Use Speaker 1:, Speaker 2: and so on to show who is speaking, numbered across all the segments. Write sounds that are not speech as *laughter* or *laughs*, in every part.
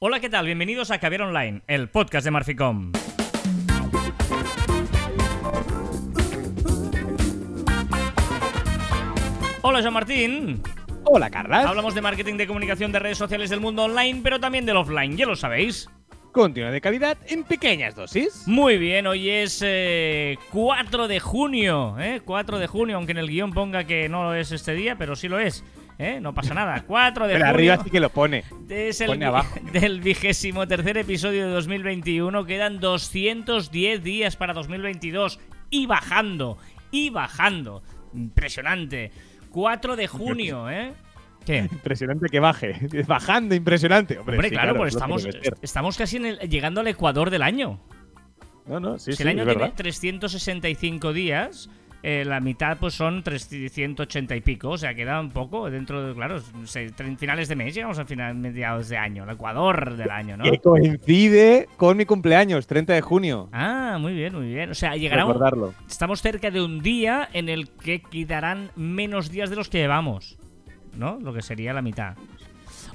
Speaker 1: Hola, ¿qué tal? Bienvenidos a Caviar Online, el podcast de Marficom. Hola, Joan Martín.
Speaker 2: Hola, Carla.
Speaker 1: Hablamos de marketing de comunicación de redes sociales del mundo online, pero también del offline, ya lo sabéis.
Speaker 2: Contenido de calidad en pequeñas dosis.
Speaker 1: Muy bien, hoy es eh, 4 de junio, ¿eh? 4 de junio, aunque en el guion ponga que no es este día, pero sí lo es. ¿Eh? No pasa nada. 4 de
Speaker 2: Pero
Speaker 1: junio.
Speaker 2: arriba sí que lo pone.
Speaker 1: Es el
Speaker 2: Pone abajo. *laughs*
Speaker 1: del vigésimo tercer episodio de 2021. Quedan 210 días para 2022. Y bajando, y bajando. Impresionante. 4 de junio, ¿eh? ¿Qué?
Speaker 2: Impresionante que baje. *laughs* Bajando, impresionante. Hombre,
Speaker 1: Hombre,
Speaker 2: sí,
Speaker 1: claro, pues estamos, estamos casi en el- llegando al ecuador del año.
Speaker 2: No, no, sí,
Speaker 1: si
Speaker 2: sí,
Speaker 1: el año
Speaker 2: es
Speaker 1: tiene
Speaker 2: verdad.
Speaker 1: 365 días, eh, la mitad pues son 380 y pico, o sea, queda un poco dentro de, claro, finales de mes, llegamos al final, mediados de año, el ecuador del año, ¿no?
Speaker 2: Que coincide con mi cumpleaños, 30 de junio.
Speaker 1: Ah, muy bien, muy bien. O sea, llegará un-
Speaker 2: Recordarlo.
Speaker 1: estamos cerca de un día en el que quedarán menos días de los que llevamos, ¿no? Lo que sería la mitad.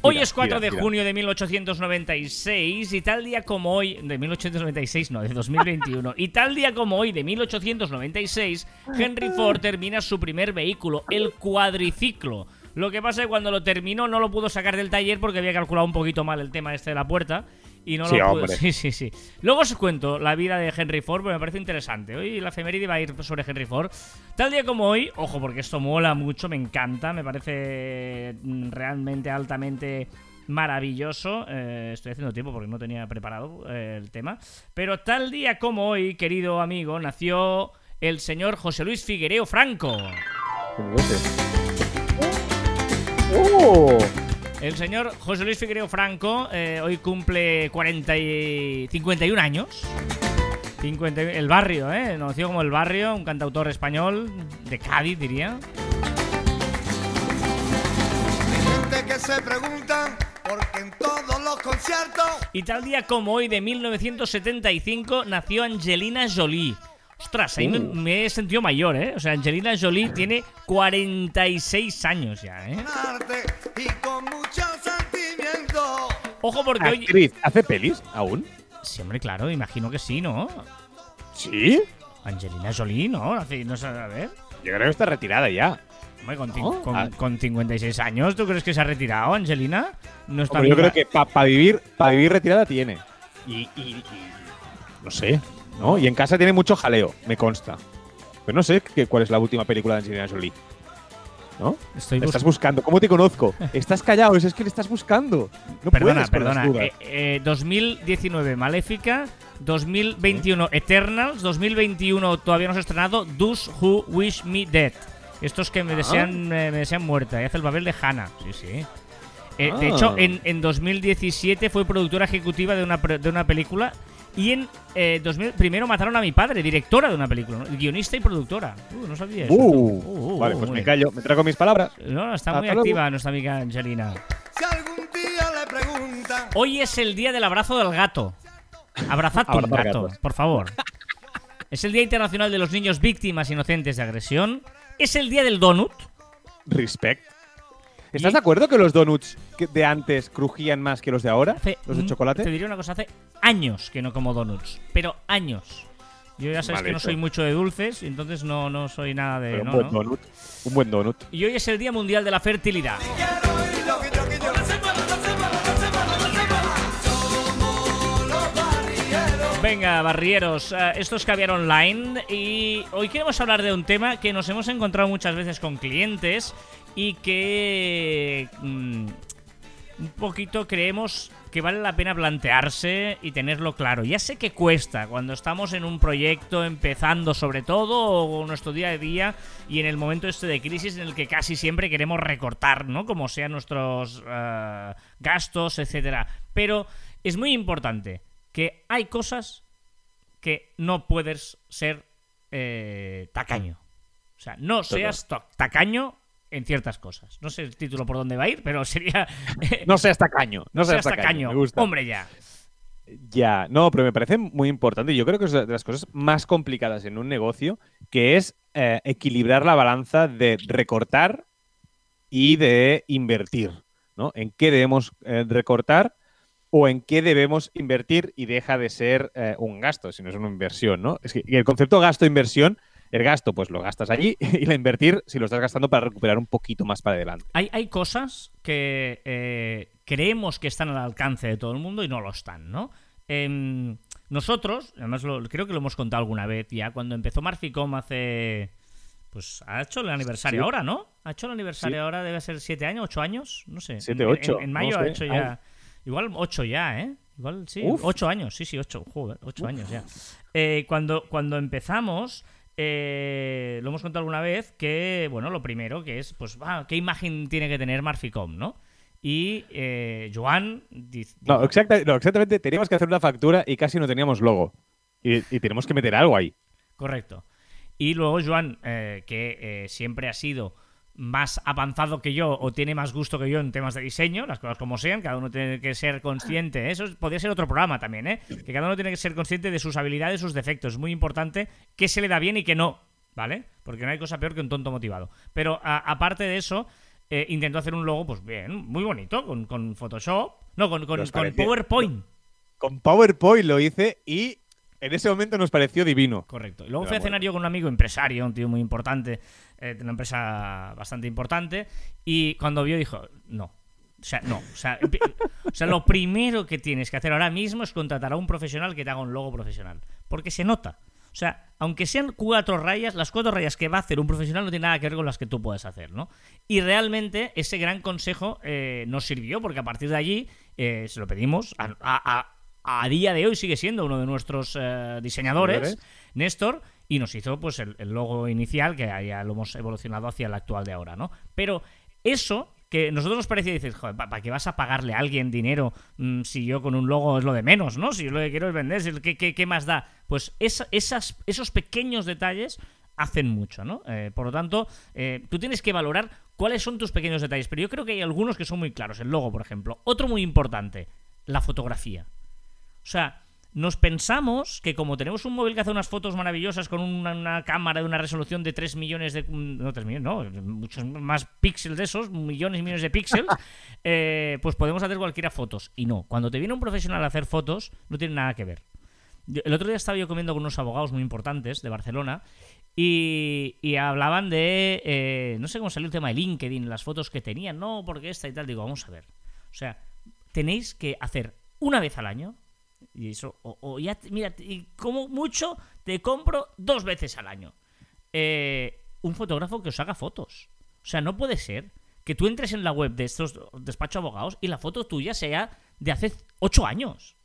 Speaker 1: Hoy es 4
Speaker 2: tira,
Speaker 1: de junio de 1896 y tal día como hoy, de 1896 no, de 2021, y tal día como hoy de 1896, Henry Ford termina su primer vehículo, el cuadriciclo. Lo que pasa es que cuando lo terminó no lo pudo sacar del taller porque había calculado un poquito mal el tema este de la puerta y no
Speaker 2: Sí,
Speaker 1: lo
Speaker 2: hombre. *laughs*
Speaker 1: Sí, sí, sí. Luego os cuento la vida de Henry Ford porque me parece interesante. Hoy la efeméride va a ir sobre Henry Ford. Tal día como hoy, ojo, porque esto mola mucho, me encanta, me parece realmente altamente maravilloso. Eh, estoy haciendo tiempo porque no tenía preparado eh, el tema. Pero tal día como hoy, querido amigo, nació el señor José Luis Figuereo Franco.
Speaker 2: ¡Oh!
Speaker 1: El señor José Luis Figuereo Franco eh, hoy cumple 40 y 51 años. 50 y- el barrio, ¿eh? Conocido como El Barrio, un cantautor español de Cádiz, diría.
Speaker 3: gente que se pregunta porque en todos los conciertos
Speaker 1: Y tal día como hoy de 1975 nació Angelina Jolie. Ostras, ahí me,
Speaker 2: Uh.
Speaker 1: me he sentido mayor, ¿eh? O sea, Angelina Jolie tiene 46 años ya, ¿eh?
Speaker 3: arte y con mucho sentimiento.
Speaker 1: Ojo porque hoy...
Speaker 2: ¿hace pelis aún?
Speaker 1: Sí, hombre, claro, imagino que sí, ¿no?
Speaker 2: Sí.
Speaker 1: Angelina Jolie, ¿no? Hace- no sé, a ver...
Speaker 2: Yo creo que está retirada ya.
Speaker 1: Hombre, con,
Speaker 2: ¿No?
Speaker 1: con-
Speaker 2: Ah.
Speaker 1: con 56 años, ¿tú crees que se ha retirado, Angelina? No está
Speaker 2: Hombre, yo creo que para vivir, para vivir retirada tiene. Y, y- y- no sé, ¿no? Y en casa tiene mucho jaleo, me consta. Pero no sé qué- cuál es la última película de Angelina Jolie. ¿No?
Speaker 1: Estoy
Speaker 2: estás buscando. ¿Cómo te conozco? *laughs* Estás callado, es que le estás buscando. No
Speaker 1: Perdona, perdona. Eh, eh, 2019, Maléfica. 2021, Eternals. 2021, todavía no se ha estrenado, Those Who Wish Me Dead. Estos que me,
Speaker 2: Ah.
Speaker 1: desean, eh, me desean muerta. Y hace el papel de Hannah. Sí, sí. Eh, De
Speaker 2: Ah.
Speaker 1: hecho, en, en 2017 fue productora ejecutiva de una, de una película. Y en eh, 2000, primero mataron a mi padre, directora de una película, ¿no? guionista y productora. Uh, no sabía eso.
Speaker 2: Uh,
Speaker 1: Uh, uh,
Speaker 2: vale,
Speaker 1: uh,
Speaker 2: pues
Speaker 1: muy
Speaker 2: me
Speaker 1: bien.
Speaker 2: callo, me trago mis palabras.
Speaker 1: No, no, está
Speaker 2: Hasta
Speaker 1: muy
Speaker 2: luego.
Speaker 1: activa nuestra amiga Angelina.
Speaker 3: Si algún día le preguntan
Speaker 1: Hoy es el día del abrazo del gato. Abrazad un
Speaker 2: Abrazar
Speaker 1: gato,
Speaker 2: gatos.
Speaker 1: por favor. Es el Día Internacional de los Niños Víctimas Inocentes de Agresión. Es el Día del Donut.
Speaker 2: Respect. ¿Estás
Speaker 1: Y-
Speaker 2: de acuerdo que los donuts de antes crujían más que los de ahora?
Speaker 1: Hace
Speaker 2: ¿Los de chocolate?
Speaker 1: Te diría una cosa, hace años que no como donuts. Pero años. Yo ya sabes
Speaker 2: Vale,
Speaker 1: que no soy mucho de dulces entonces no, no soy nada de...
Speaker 2: Pero
Speaker 1: no,
Speaker 2: un buen
Speaker 1: no.
Speaker 2: donut. Un buen donut.
Speaker 1: Y hoy es el Día Mundial de la Fertilidad. Venga, barrieros, eh, esto es Caviar Online y hoy queremos hablar de un tema que nos hemos encontrado muchas veces con clientes y que mm, un poquito creemos que vale la pena plantearse y tenerlo claro. Ya sé que cuesta cuando estamos en un proyecto empezando sobre todo o nuestro día a día y en el momento este de crisis en el que casi siempre queremos recortar, ¿no? Como sean nuestros eh, gastos, etcétera. Pero es muy importante que hay cosas que no puedes ser eh, tacaño. O sea, no seas tacaño en ciertas cosas. No sé el título por dónde va a ir, pero sería... *laughs*
Speaker 2: No seas tacaño. No,
Speaker 1: seas
Speaker 2: seas
Speaker 1: tacaño.
Speaker 2: Me gusta.
Speaker 1: Hombre, ya.
Speaker 2: Ya, no, pero me parece muy importante. Yo creo que es de las cosas más complicadas en un negocio, que es eh, equilibrar la balanza de recortar y de invertir, ¿no? En qué debemos eh, recortar o en qué debemos invertir y deja de ser eh, un gasto, sino es una inversión, ¿no? Es que el concepto gasto-inversión, el gasto, pues lo gastas allí *laughs* y la invertir, si lo estás gastando para recuperar un poquito más para adelante.
Speaker 1: Hay, hay cosas que eh, creemos que están al alcance de todo el mundo y no lo están, ¿no? Em, nosotros, además lo- creo que lo hemos contado alguna vez ya, cuando empezó Marficom hace... Pues ha hecho el aniversario
Speaker 2: Sí.
Speaker 1: ahora, ¿no? Ha hecho el aniversario
Speaker 2: Sí.
Speaker 1: ahora, debe ser siete años, ocho años, no sé.
Speaker 2: Siete,
Speaker 1: En-
Speaker 2: ocho,
Speaker 1: En, en mayo
Speaker 2: no
Speaker 1: ha hecho ya... Igual ocho ya, ¿eh? Igual sí,
Speaker 2: Uf.
Speaker 1: ocho años, sí, sí, ocho, joder, ocho años ya. Eh, cuando, cuando empezamos, eh, lo hemos contado alguna vez, que, bueno, lo primero que es, pues, ah, ¿qué imagen tiene que tener Marficom, no? Y eh, Joan dice...
Speaker 2: No, exacta- no, exactamente, teníamos que hacer una factura y casi no teníamos logo. Y, y tenemos que meter algo ahí.
Speaker 1: Correcto. Y luego Joan, eh, que eh, siempre ha sido más avanzado que yo o tiene más gusto que yo en temas de diseño, las cosas como sean, cada uno tiene que ser consciente. Eso es- podría ser otro programa también, ¿eh? Que cada uno tiene que ser consciente de sus habilidades, sus defectos. Es muy importante qué se le da bien y qué no, ¿vale? Porque no hay cosa peor que un tonto motivado. Pero a- aparte de eso, eh, intentó hacer un logo, pues bien, muy bonito, con, con Photoshop. No, con, con- con PowerPoint.
Speaker 2: Con PowerPoint lo hice y en ese momento nos pareció divino.
Speaker 1: Correcto. Y luego fui a cenar yo con un amigo empresario, un tío muy importante, eh, de una empresa bastante importante, y cuando vio dijo, no. O sea, no. O sea, *laughs* o sea, lo primero que tienes que hacer ahora mismo es contratar a un profesional que te haga un logo profesional. Porque se nota. O sea, aunque sean cuatro rayas, las cuatro rayas que va a hacer un profesional no tiene nada que ver con las que tú puedes hacer, ¿no? Y realmente ese gran consejo eh, nos sirvió porque a partir de allí eh, se lo pedimos. A, a- a- día de hoy sigue siendo uno de nuestros eh, diseñadores. Néstor, y nos hizo pues el, el logo inicial que ya lo hemos evolucionado hacia el actual de ahora, ¿no? Pero eso que nosotros nos parecía dices, joder, ¿para qué vas a pagarle a alguien dinero mm, si yo con un logo es lo de menos, ¿no? Si yo lo que quiero es vender, si- ¿qué, qué, qué más da? Pues esa- esas, esos pequeños detalles hacen mucho, ¿no? Eh, por lo tanto, eh, tú tienes que valorar cuáles son tus pequeños detalles, pero yo creo que hay algunos que son muy claros. El logo, por ejemplo. Otro muy importante, la fotografía. O sea, nos pensamos que como tenemos un móvil que hace unas fotos maravillosas con una, una cámara de una resolución de 3 millones de... No, 3 millones, no, muchos más píxeles de esos, millones y millones de píxeles, *laughs* eh, pues podemos hacer cualquiera fotos. Y no, cuando te viene un profesional a hacer fotos, no tiene nada que ver. Yo- el otro día estaba yo comiendo con unos abogados muy importantes de Barcelona y, y hablaban de... eh, no sé cómo salió el tema de LinkedIn, las fotos que tenían, no, porque esta y tal. Digo, vamos a ver. O sea, tenéis que hacer una vez al año y eso, o, o ya, te- mira, y como mucho te compro dos veces al año. Eh, un fotógrafo que os haga fotos. O sea, no puede ser que tú entres en la web de estos despachos abogados y la foto tuya sea de hace ocho años.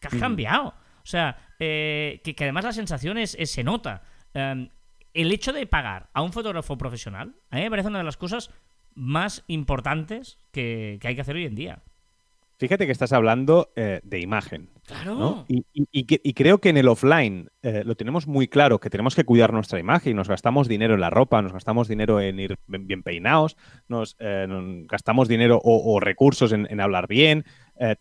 Speaker 1: Que has cambiado. O sea, eh, que, que además la sensación es, es- se nota. Eh, el hecho de pagar a un fotógrafo profesional, a mí me parece una de las cosas más importantes que, que hay que hacer hoy en día.
Speaker 2: Fíjate que estás hablando eh, de imagen.
Speaker 1: Claro.
Speaker 2: ¿no? Y, y- y que- y creo que en el offline eh, lo tenemos muy claro, que tenemos que cuidar nuestra imagen nos gastamos dinero en la ropa, nos gastamos dinero en ir bien peinados, nos eh, nos gastamos dinero o, o recursos en, en hablar bien,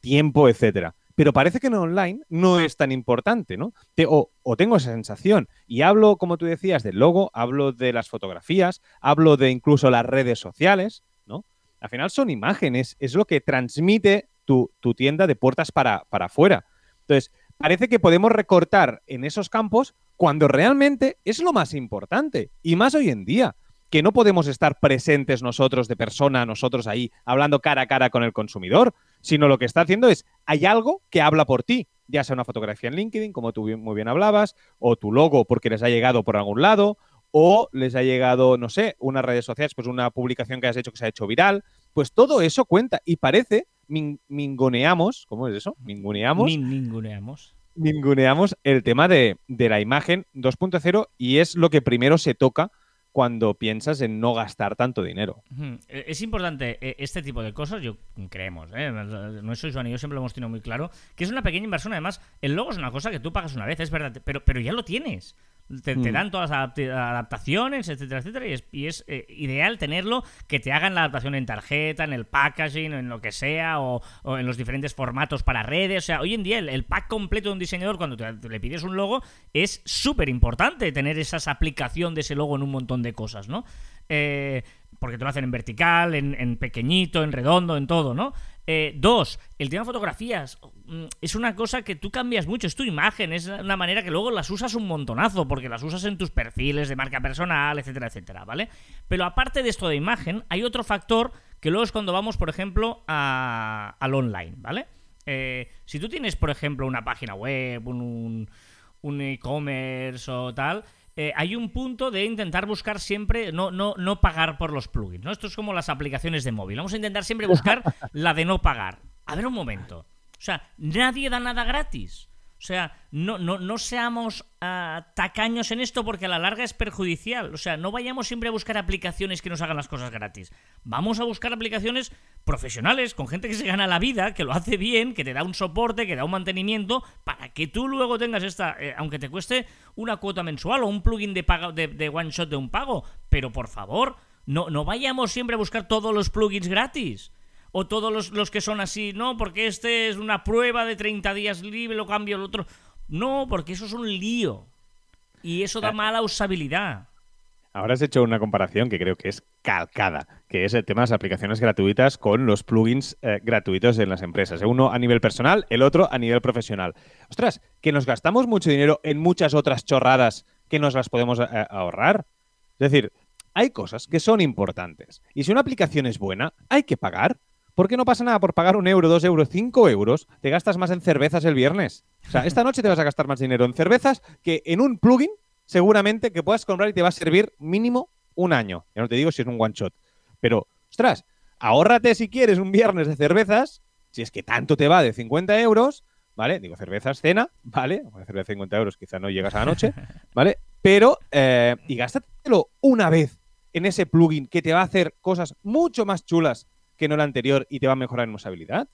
Speaker 2: tiempo, etcétera. Pero parece que en online no es tan importante, ¿no? Te- o, o tengo esa sensación. Y hablo, como tú decías, del logo, hablo de las fotografías, hablo de incluso las redes sociales, ¿no? Al final son imágenes, es lo que transmite tu, tu tienda de puertas para, para afuera. Entonces, parece que podemos recortar en esos campos cuando realmente es lo más importante. Y más hoy en día, que no podemos estar presentes nosotros de persona, nosotros ahí, hablando cara a cara con el consumidor, sino lo que está haciendo es, hay algo que habla por ti, ya sea una fotografía en LinkedIn, como tú muy bien hablabas, o tu logo porque les ha llegado por algún lado, o les ha llegado, no sé, unas redes sociales, pues una publicación que has hecho que se ha hecho viral, pues todo eso cuenta y parece, min- mingoneamos, ¿cómo es eso? Mingoneamos
Speaker 1: Ni ninguneamos.
Speaker 2: ninguneamos el tema de, de la imagen 2.0 y es lo que primero se toca cuando piensas en no gastar tanto dinero.
Speaker 1: Eh, Es importante eh, este tipo de cosas, yo creemos, ¿eh? no soy Joan y yo siempre lo hemos tenido muy claro, que es una pequeña inversión. Además, el logo es una cosa que tú pagas una vez, es verdad, pero, pero ya lo tienes. Te, te
Speaker 2: Mm.
Speaker 1: dan todas las adaptaciones, etcétera, etcétera, y es, y es, eh, ideal tenerlo, que te hagan la adaptación en tarjeta, en el packaging, en lo que sea, o, o en los diferentes formatos para redes. O sea, hoy en día el, el pack completo de un diseñador, cuando te, te le pides un logo, es súper importante tener esa aplicación de ese logo en un montón de cosas, ¿no? Eh, porque te lo hacen en vertical, en, en pequeñito, en redondo, en todo, ¿no? Eh, dos, el tema de fotografías mm, es una cosa que tú cambias mucho, es tu imagen, es una manera que luego las usas un montonazo, porque las usas en tus perfiles de marca personal, etcétera, etcétera, ¿vale? Pero aparte de esto de imagen, hay otro factor que luego es cuando vamos, por ejemplo, a- al online, ¿vale? Eh, si tú tienes, por ejemplo, una página web, un- un, un e-commerce o tal, eh, hay un punto de intentar buscar siempre, no, no, no pagar por los plugins, ¿no? Esto es como las aplicaciones de móvil. Vamos a intentar siempre buscar *laughs* la de no pagar. A ver un momento. O sea, nadie da nada gratis. O sea, no, no, no seamos ah, tacaños en esto porque a la larga es perjudicial. O sea, no vayamos siempre a buscar aplicaciones que nos hagan las cosas gratis. Vamos a buscar aplicaciones profesionales, con gente que se gana la vida, que lo hace bien, que te da un soporte, que da un mantenimiento, para que tú luego tengas esta, eh, aunque te cueste una cuota mensual o un plugin de, pago, de, de one shot de un pago. Pero por favor, no, no vayamos siempre a buscar todos los plugins gratis. O todos los, los que son así, no, porque este es una prueba de 30 días libre, lo cambio el otro. No, porque eso es un lío. Y eso da mala usabilidad.
Speaker 2: Ahora has hecho una comparación que creo que es calcada, que es el tema de las aplicaciones gratuitas con los plugins eh, gratuitos en las empresas. Uno a nivel personal, el otro a nivel profesional. Ostras, que nos gastamos mucho dinero en muchas otras chorradas que nos las podemos eh, ahorrar. Es decir, hay cosas que son importantes. Y si una aplicación es buena, hay que pagar. ¿Por qué no pasa nada por pagar un euro, dos euros, cinco euros? Te gastas más en cervezas el viernes. O sea, esta noche te vas a gastar más dinero en cervezas que en un plugin seguramente que puedas comprar y te va a servir mínimo un año. Ya no te digo si es un one shot. Pero, ostras, ahórrate si quieres un viernes de cervezas, si es que tanto te va de 50 euros, ¿vale? Digo, cervezas, cena, ¿vale? Una cerveza de 50 euros quizá no llegas a la noche, *laughs* ¿vale? Pero, eh, y gástatelo una vez en ese plugin que te va a hacer cosas mucho más chulas que no el anterior y te va a mejorar en usabilidad.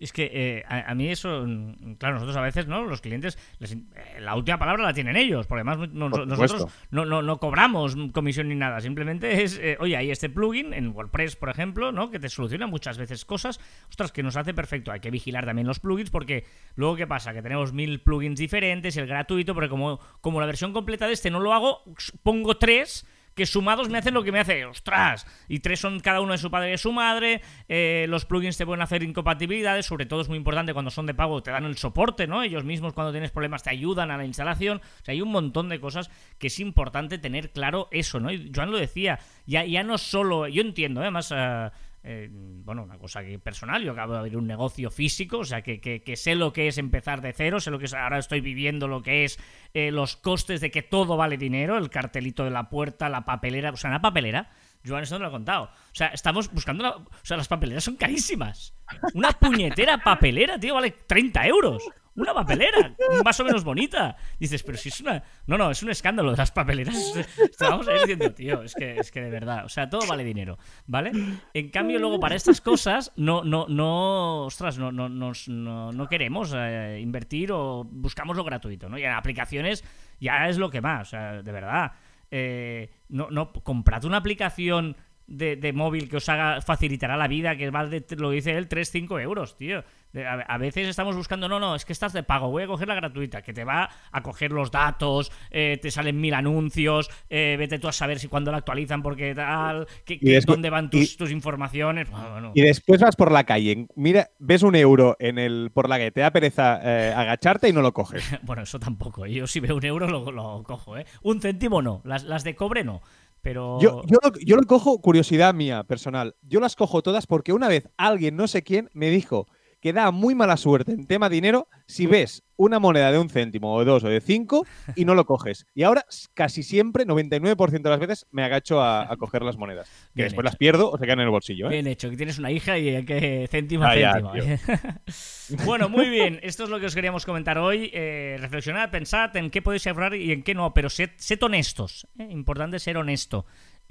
Speaker 1: Es que eh, a, a mí eso, mm, claro, nosotros a veces, ¿no? Los clientes, les eh, la última palabra la tienen ellos, porque además no-
Speaker 2: Por
Speaker 1: nosotros no, no, no cobramos comisión ni nada, simplemente es, eh, oye, hay este plugin en WordPress, por ejemplo, ¿no? Que te soluciona muchas veces cosas, ostras, que nos hace perfecto. Hay que vigilar también los plugins porque luego, ¿qué pasa? Que tenemos mil plugins diferentes, el gratuito, porque como, como la versión completa de este no lo hago, pongo tres que sumados me hacen lo que me hace, ostras, y tres son cada uno de su padre y de su madre, eh, los plugins te pueden hacer incompatibilidades, sobre todo es muy importante cuando son de pago, te dan el soporte, ¿no? Ellos mismos cuando tienes problemas te ayudan a la instalación, o sea, hay un montón de cosas que es importante tener claro eso, ¿no? Y Joan lo decía, ya, ya no solo, yo entiendo, ¿eh? además... eh, eh, bueno, una cosa que personal, yo acabo de abrir un negocio físico, o sea, que, que- sé lo que es empezar de cero, sé lo que es, ahora estoy viviendo lo que es eh, los costes de que todo vale dinero, el cartelito de la puerta, la papelera, o sea, una papelera, Joan, esto no lo he contado, o sea, estamos buscando, la- o sea, las papeleras son carísimas, una puñetera papelera, tío, vale 30 euros, una papelera, más o menos bonita, dices, pero si es una, no, no, es un escándalo las papeleras, *laughs* estábamos ahí diciendo, tío, es que, es que de verdad, o sea, todo vale dinero, ¿vale? En cambio, luego para estas cosas, no, no, no, ostras, no, no, no, no queremos eh, invertir o buscamos lo gratuito, ¿no? Y en aplicaciones ya es lo que más, o sea, de verdad. Eh, no, no, comprad una aplicación de, de móvil que os haga facilitará la vida, que vale, lo dice él, 3-5 euros, tío. A, veces estamos buscando, no, no, es que estás de pago, voy a coger la gratuita, que te va a coger los datos, eh, te salen mil anuncios, eh, vete tú a saber si cuando la actualizan, porque tal, que,
Speaker 2: Y
Speaker 1: que-
Speaker 2: después-
Speaker 1: dónde van tus,
Speaker 2: y-
Speaker 1: tus informaciones. Bueno, bueno.
Speaker 2: Y después vas por la calle, mira, ves un euro en el por la que te da pereza eh, agacharte y no lo coges. *laughs*
Speaker 1: Bueno, eso tampoco. Yo si veo un euro lo, lo cojo, ¿eh? Un céntimo no, las, las de cobre no. Pero.
Speaker 2: Yo, yo, lo, yo lo cojo, curiosidad mía personal, yo las cojo todas porque una vez alguien, no sé quién, me dijo que da muy mala suerte en tema dinero si ves una moneda de un céntimo o de dos o de cinco y no lo coges. Y ahora casi siempre, 99% de las veces, me agacho a, a coger las monedas. Que
Speaker 1: Bien
Speaker 2: después
Speaker 1: hecho.
Speaker 2: las pierdo o se quedan en el bolsillo. ¿eh?
Speaker 1: Bien hecho, que tienes una hija y hay que céntimo a
Speaker 2: Ah, ya.
Speaker 1: ¿eh? *laughs* bueno, muy bien. Esto es lo que os queríamos comentar hoy. Eh, reflexionad, pensad en qué podéis ahorrar y en qué no, pero sed, sed honestos. ¿eh? Importante ser honesto.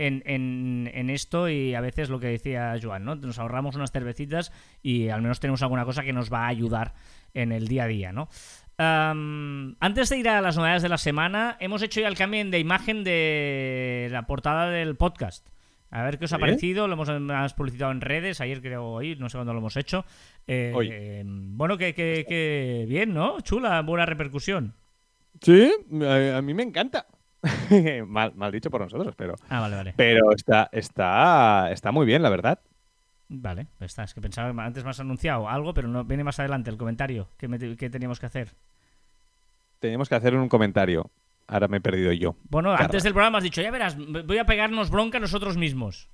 Speaker 1: En, en- en esto y a veces lo que decía Joan, ¿no? Nos ahorramos unas cervecitas y al menos tenemos alguna cosa que nos va a ayudar en el día a día, ¿no? Antes de ir a las novedades de la semana, hemos hecho ya el cambio de imagen de la portada del podcast. A ver qué os ha parecido. Lo hemos, publicitado en redes. Ayer creo hoy, no sé cuándo lo hemos hecho. Eh,
Speaker 2: Hoy.
Speaker 1: eh, bueno, que, que- que bien, ¿no? Chula, buena repercusión.
Speaker 2: Sí, a, a mí me encanta. *laughs* mal, mal dicho por nosotros, pero,
Speaker 1: Ah, vale, vale.
Speaker 2: pero está, está, está muy bien, la verdad.
Speaker 1: Vale, pues está. Es que pensaba que antes me has anunciado algo, pero no viene más adelante el comentario que, me- que teníamos que hacer.
Speaker 2: Teníamos que hacer un comentario. Ahora me he perdido yo.
Speaker 1: Bueno,
Speaker 2: Qué
Speaker 1: antes del programa has dicho, ya verás, voy a pegarnos bronca nosotros mismos.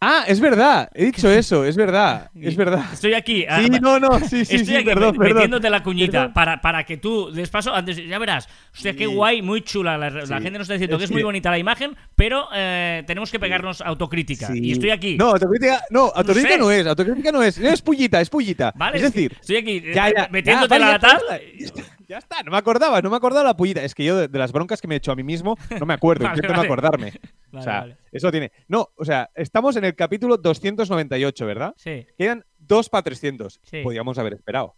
Speaker 2: Ah, es verdad. He dicho eso, es verdad. *laughs* Es verdad.
Speaker 1: Estoy aquí. ah,
Speaker 2: Sí, no, no, sí, sí,
Speaker 1: Estoy
Speaker 2: sí,
Speaker 1: aquí
Speaker 2: perdón,
Speaker 1: me-
Speaker 2: perdón.
Speaker 1: metiéndote la cuñita para, para que tú des paso antes. Ya verás. Hostia, qué
Speaker 2: Sí.
Speaker 1: guay, muy chula. La, la
Speaker 2: Sí.
Speaker 1: gente nos está diciendo que es muy bonita la imagen, pero eh, tenemos que pegarnos autocrítica.
Speaker 2: Sí.
Speaker 1: Y estoy aquí.
Speaker 2: No, autocrítica no, autocrítica
Speaker 1: sé.
Speaker 2: no, es, autocrítica no es, es pullita, es pullita.
Speaker 1: Vale,
Speaker 2: es decir,
Speaker 1: estoy aquí eh,
Speaker 2: ya, ya,
Speaker 1: metiéndote
Speaker 2: ya,
Speaker 1: la tal.
Speaker 2: ya está, ya está, no me acordaba, no me acordaba la pullita. Es que yo de, de las broncas que me he hecho a mí mismo no me acuerdo, *laughs*
Speaker 1: Vale,
Speaker 2: intento
Speaker 1: vale.
Speaker 2: no acordarme.
Speaker 1: Vale,
Speaker 2: o sea,
Speaker 1: vale.
Speaker 2: eso tiene. No, o sea, estamos en el capítulo 298, ¿verdad?
Speaker 1: Sí.
Speaker 2: Quedan dos para 300.
Speaker 1: Sí.
Speaker 2: Podríamos haber esperado.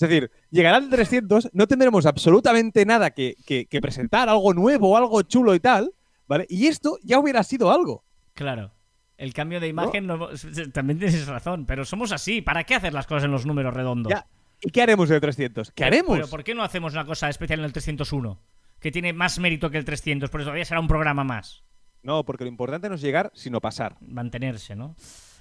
Speaker 2: Es decir, llegará al 300, no tendremos absolutamente nada que, que- que presentar, algo nuevo, algo chulo y tal, ¿vale? Y esto ya hubiera sido algo.
Speaker 1: Claro. El cambio de imagen no- también tienes razón, pero somos así. ¿Para qué hacer las cosas en los números redondos?
Speaker 2: Ya. ¿Y qué haremos en el 300? ¿Qué haremos?
Speaker 1: Pero ¿por qué no hacemos una cosa especial en el 301? Que tiene más mérito que el 300, por eso todavía será un programa más.
Speaker 2: No, porque lo importante no es llegar, sino pasar.
Speaker 1: Mantenerse, ¿no?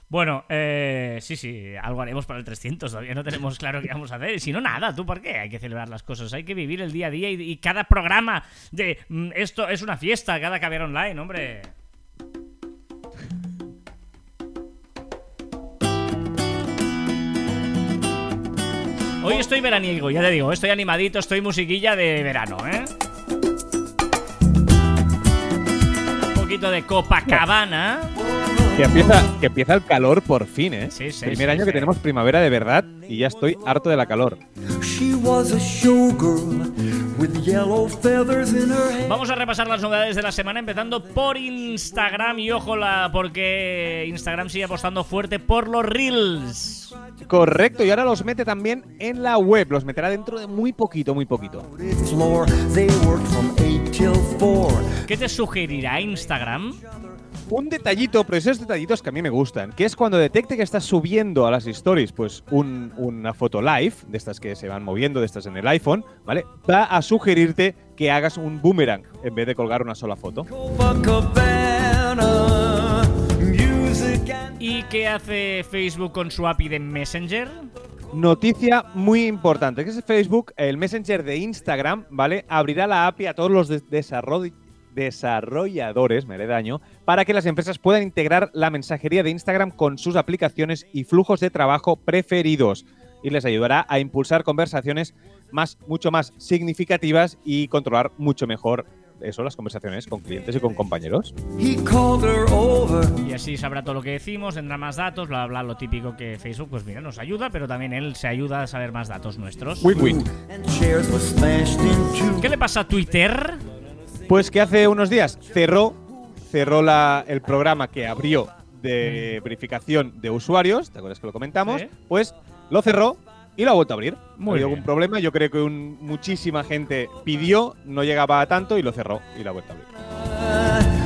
Speaker 1: Bueno, eh, sí, sí, algo haremos para el 300. Todavía no tenemos *laughs* claro qué vamos a hacer. Y si no, nada, ¿tú por qué? Hay que celebrar las cosas. Hay que vivir el día a día y, y cada programa de mm, esto es una fiesta, cada caber online, hombre. Hoy estoy veraniego, ya te digo, estoy animadito, estoy musiquilla de verano, ¿eh? Poquito de Copacabana.
Speaker 2: Que empieza, que empieza el calor por fin, ¿eh?
Speaker 1: Sí, sí,
Speaker 2: Primer
Speaker 1: sí,
Speaker 2: año
Speaker 1: sí.
Speaker 2: que tenemos primavera de verdad y ya estoy harto de la calor.
Speaker 3: She was a showgirl with yellow feathers in her hair.
Speaker 1: Vamos a repasar las novedades de la semana empezando por Instagram y ojo la porque Instagram sigue apostando fuerte por los reels.
Speaker 2: Correcto, y ahora los mete también en la web. Los meterá dentro de muy poquito, muy poquito.
Speaker 3: Floor. They worked from 8 till 4.
Speaker 1: ¿Qué te sugerirá Instagram?
Speaker 2: Un detallito, pero esos detallitos que a mí me gustan, que es cuando detecte que estás subiendo a las stories pues un- una foto live, de estas que se van moviendo, de estas en el iPhone, ¿vale? Va a sugerirte que hagas un boomerang en vez de colgar una sola foto.
Speaker 1: ¿Y qué hace Facebook con su API de Messenger?
Speaker 2: Noticia muy importante, que es Facebook, el Messenger de Instagram, ¿vale? Abrirá la API a todos los de- desarroll- desarrolladores, me haré daño, para que las empresas puedan integrar la mensajería de Instagram con sus aplicaciones y flujos de trabajo preferidos y les ayudará a impulsar conversaciones más, mucho más significativas y controlar mucho mejor eso, las conversaciones con clientes y con compañeros.
Speaker 1: Y así sabrá todo lo que decimos, tendrá más datos, bla, bla, lo típico que Facebook, pues mira, nos ayuda, pero también él se ayuda a saber más datos nuestros.
Speaker 2: Win-win.
Speaker 3: And chairs were smashed in two.
Speaker 1: ¿Qué le pasa a Twitter?
Speaker 2: Pues que hace unos días cerró, cerró la- el programa que abrió de verificación de usuarios, ¿te acuerdas que lo comentamos?
Speaker 1: Sí.
Speaker 2: Pues lo cerró y lo ha vuelto a abrir.
Speaker 1: Muy
Speaker 2: Había
Speaker 1: bien.
Speaker 2: algún problema, yo creo que un- muchísima gente pidió, no llegaba a tanto y lo cerró y lo ha vuelto a abrir.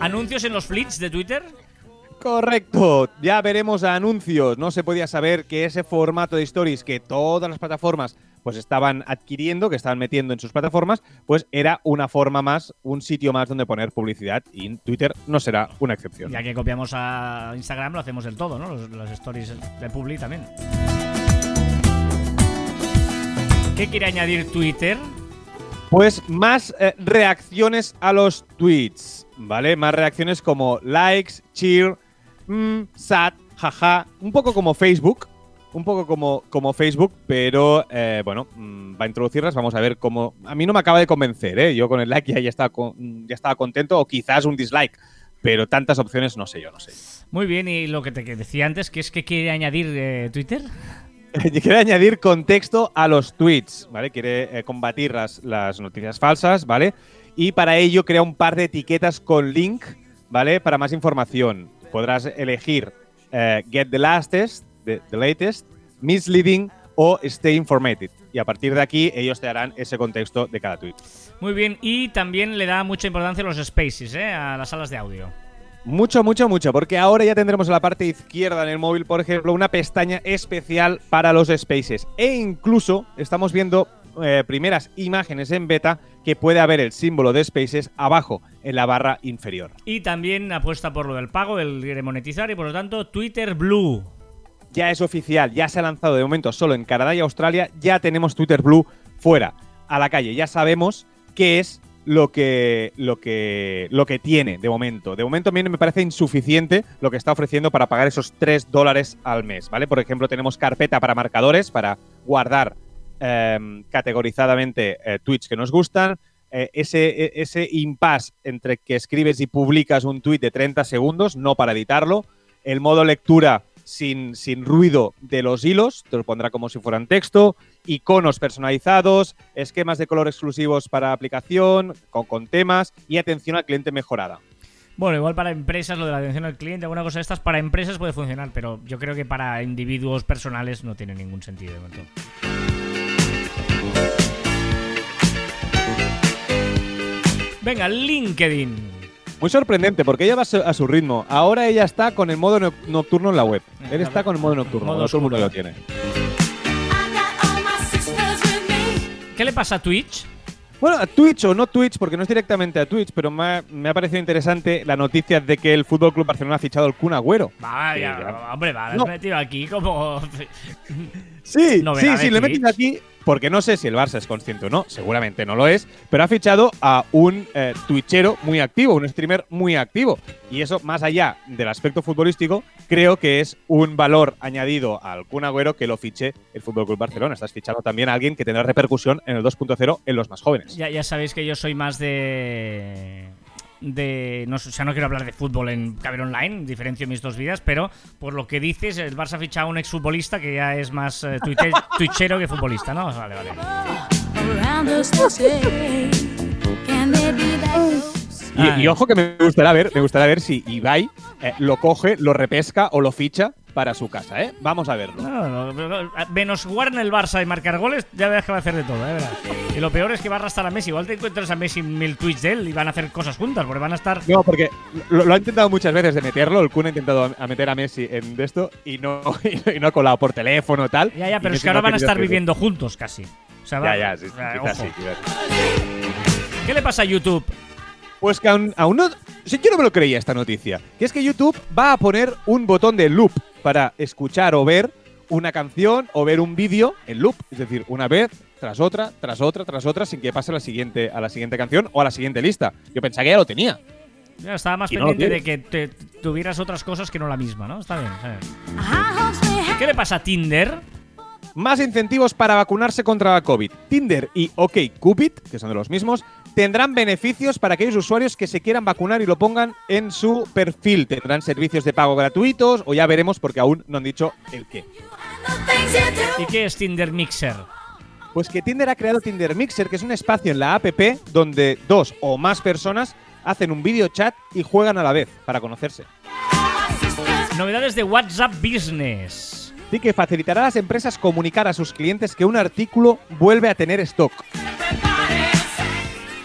Speaker 1: ¿Anuncios en los fleets de Twitter?
Speaker 2: Correcto, ya veremos anuncios. No se podía saber que ese formato de stories que todas las plataformas pues estaban adquiriendo, que estaban metiendo en sus plataformas, pues era una forma más, un sitio más donde poner publicidad y Twitter no será una excepción.
Speaker 1: Ya que copiamos a Instagram, lo hacemos del todo, ¿no? Los, los stories de Publi también. ¿Qué quiere añadir Twitter?
Speaker 2: Pues más eh, reacciones a los tweets, ¿vale? Más reacciones como likes, cheer, mm, sad, jaja, un poco como Facebook, un poco como, como Facebook, pero eh, bueno, mm, va a introducirlas, vamos a ver cómo... A mí no me acaba de convencer, ¿eh? Yo con el like ya, ya, estaba, con- ya estaba contento, o quizás un dislike, pero tantas opciones no sé yo, no sé.
Speaker 1: Muy bien, y lo que te decía antes, que es que quiere añadir eh, Twitter. *laughs*
Speaker 2: Quiere añadir contexto a los tweets, ¿vale? Quiere eh, combatir las, las noticias falsas, ¿vale? Y para ello crea un par de etiquetas con link, ¿vale? Para más información. Podrás elegir eh, Get the Lastest, the, the Latest, Misleading o Stay Informated. Y a partir de aquí ellos te harán ese contexto de cada tweet.
Speaker 1: Muy bien, y también le da mucha importancia a los spaces, ¿eh? A las salas de audio.
Speaker 2: Mucho, mucho, mucho, porque ahora ya tendremos en la parte izquierda en el móvil, por ejemplo, una pestaña especial para los spaces. E incluso estamos viendo eh, primeras imágenes en beta que puede haber el símbolo de Spaces abajo en la barra inferior.
Speaker 1: Y también apuesta por lo del pago, el de monetizar y por lo tanto Twitter Blue.
Speaker 2: Ya es oficial, ya se ha lanzado de momento solo en Canadá y Australia, ya tenemos Twitter Blue fuera, a la calle, ya sabemos qué es lo que, lo que, lo que tiene de momento. De momento a mí me parece insuficiente lo que está ofreciendo para pagar esos 3 dólares al mes, ¿vale? Por ejemplo, tenemos carpeta para marcadores, para guardar eh, categorizadamente eh, tweets que nos gustan. Eh, ese, e- ese impasse entre que escribes y publicas un tweet de 30 segundos, no para editarlo. El modo lectura sin, sin ruido de los hilos, te lo pondrá como si fueran texto. Iconos personalizados, esquemas de color exclusivos para aplicación, con, con temas y atención al cliente mejorada.
Speaker 1: Bueno, igual para empresas lo de la atención al cliente, alguna cosa de estas para empresas puede funcionar, pero yo creo que para individuos personales no tiene ningún sentido de momento. Venga, LinkedIn.
Speaker 2: Muy sorprendente, porque ella va a su, ritmo. Ahora ella está con el modo no- nocturno en la web.
Speaker 1: Eh,
Speaker 2: Él está con el modo nocturno,
Speaker 1: modo
Speaker 2: no todo el mundo lo tiene.
Speaker 1: ¿Qué le pasa a Twitch?
Speaker 2: Bueno, a Twitch o no Twitch, porque no es directamente a Twitch, pero me ha, me ha parecido interesante la noticia de que el Fútbol Club Barcelona ha fichado al Kun Agüero.
Speaker 1: Vaya,
Speaker 2: Sí,
Speaker 1: hombre, va, lo has
Speaker 2: No.
Speaker 1: metido aquí como.
Speaker 2: Sí, *laughs* sí, sí, lo metido aquí porque no sé si el Barça es consciente o no, seguramente no lo es, pero ha fichado a un eh, twitchero muy activo, un streamer muy activo. Y eso, más allá del aspecto futbolístico, creo que es un valor añadido al Kun Agüero que lo fiche el Fútbol Club Barcelona. Estás fichando también a alguien que tendrá repercusión en el 2.0 en los más jóvenes.
Speaker 1: Ya, ya sabéis que yo soy más de. De. No, o sea, no quiero hablar de fútbol en Caber Online, diferencio mis dos vidas, pero por lo que dices, el Barça ha fichado a un exfutbolista que ya es más eh, tuite- *laughs* twitchero que futbolista, ¿no? Vale, vale.
Speaker 2: Y ojo que me gustaría ver, me gustaría ver si Ibai eh, lo coge, lo repesca o lo ficha para su casa, ¿eh? Vamos a verlo.
Speaker 1: No, no, no, no, menos jugar en el Barça y marcar goles, ya verás que va a hacer de todo, ¿eh? Y lo peor es que va a arrastrar a Messi. Igual te encuentras a Messi mil tweets de él y van a hacer cosas juntas, porque van a estar.
Speaker 2: No, porque lo, lo ha intentado muchas veces de meterlo. El Kun ha intentado a, meter a Messi en de esto y no, *laughs* y no ha colado por teléfono tal.
Speaker 1: Ya, ya, pero es que ahora van a estar viviendo juntos casi. O sea, va-
Speaker 2: Ya, ya, sí,
Speaker 1: Ah, ojo.
Speaker 2: sí.
Speaker 1: ¿Qué le pasa a YouTube?
Speaker 2: Pues que aún, aún no. yo no me lo creía esta noticia. Que es que YouTube va a poner un botón de loop para escuchar o ver una canción o ver un vídeo en loop. Es decir, una vez, tras otra, tras otra, tras otra, sin que pase a la siguiente, a la siguiente canción o a la siguiente lista. Yo pensaba que ya lo tenía.
Speaker 1: Ya estaba más
Speaker 2: Y no lo
Speaker 1: pendiente de que te- tuvieras otras cosas que no la misma, ¿no? Está bien. está bien. ¿Qué le pasa a Tinder?
Speaker 2: Más incentivos para vacunarse contra la COVID. Tinder y OkCupid, que son de los mismos, tendrán beneficios para aquellos usuarios que se quieran vacunar y lo pongan en su perfil. Tendrán servicios de pago gratuitos o ya veremos porque aún no han dicho el qué.
Speaker 1: ¿Y qué es Tinder Mixer?
Speaker 2: Pues que Tinder ha creado Tinder Mixer, que es un espacio en la app donde dos o más personas hacen un video chat y juegan a la vez para conocerse.
Speaker 1: Novedades de WhatsApp Business.
Speaker 2: Así que facilitará a las empresas comunicar a sus clientes que un artículo vuelve a tener stock.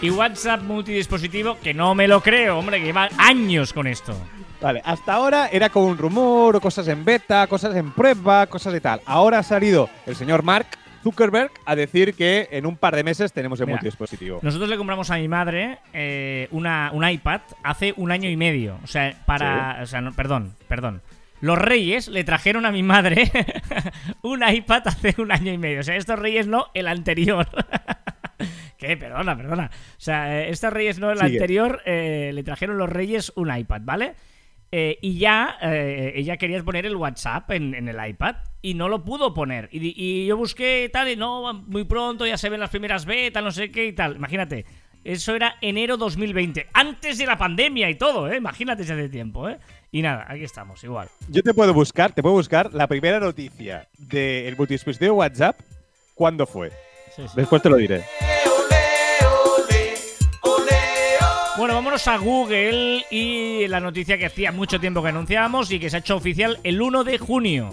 Speaker 1: Y WhatsApp multidispositivo, que no me lo creo, hombre, que lleva años con esto.
Speaker 2: Vale, hasta ahora era como un rumor cosas en beta, cosas en prueba, cosas y tal. Ahora ha salido el señor Mark Zuckerberg a decir que en un par de meses tenemos el
Speaker 1: Mira,
Speaker 2: multidispositivo.
Speaker 1: Nosotros le compramos a mi madre eh, una, un iPad hace un año y medio. O sea, para. O sea, no, perdón, perdón. Los reyes le trajeron a mi madre *laughs* un iPad hace un año y medio. O sea, estos reyes no, el anterior. *laughs* Perdona, perdona. O sea, eh, estos reyes no, el
Speaker 2: Sigue.
Speaker 1: anterior, eh, le trajeron los reyes un iPad, ¿vale? Eh, y ya eh, ella quería poner el WhatsApp en, en el iPad y no lo pudo poner. Y, yo busqué tal y no, muy pronto ya se ven las primeras betas, no sé qué y tal. Imagínate, eso era enero 2020, antes de la pandemia y todo, ¿eh? Imagínate ese de tiempo, ¿eh? Y nada, aquí estamos, igual.
Speaker 2: Yo te puedo buscar, te puedo buscar la primera noticia del multidispositivo de WhatsApp. ¿Cuándo fue?
Speaker 1: Sí, sí.
Speaker 2: Después te lo diré.
Speaker 1: Bueno, vámonos a Google y la noticia que hacía mucho tiempo que anunciábamos y que se ha hecho oficial el 1 de junio.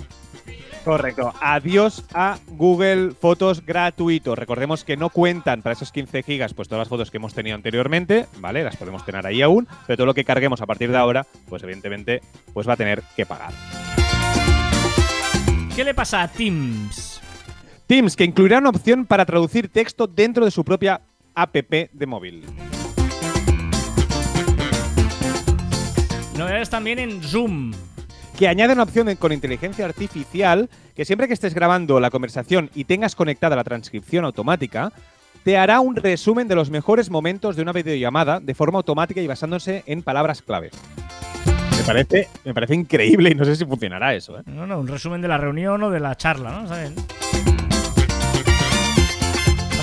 Speaker 2: Correcto. Adiós a Google Fotos gratuito. Recordemos que no cuentan para esos 15 gigas pues todas las fotos que hemos tenido anteriormente, ¿vale? Las podemos tener ahí aún, pero todo lo que carguemos a partir de ahora, pues evidentemente pues va a tener que pagar.
Speaker 1: ¿Qué le pasa a Teams?
Speaker 2: Teams, que incluirá una opción para traducir texto dentro de su propia app de móvil.
Speaker 1: Novedades también en Zoom.
Speaker 2: que añade una opción con inteligencia artificial que siempre que estés grabando la conversación y tengas conectada la transcripción automática, te hará un resumen de los mejores momentos de una videollamada de forma automática y basándose en palabras clave. Me parece, me parece increíble y no sé si funcionará eso. ¿eh?
Speaker 1: No, no, un resumen de la reunión o de la charla, ¿no? ¿Saben?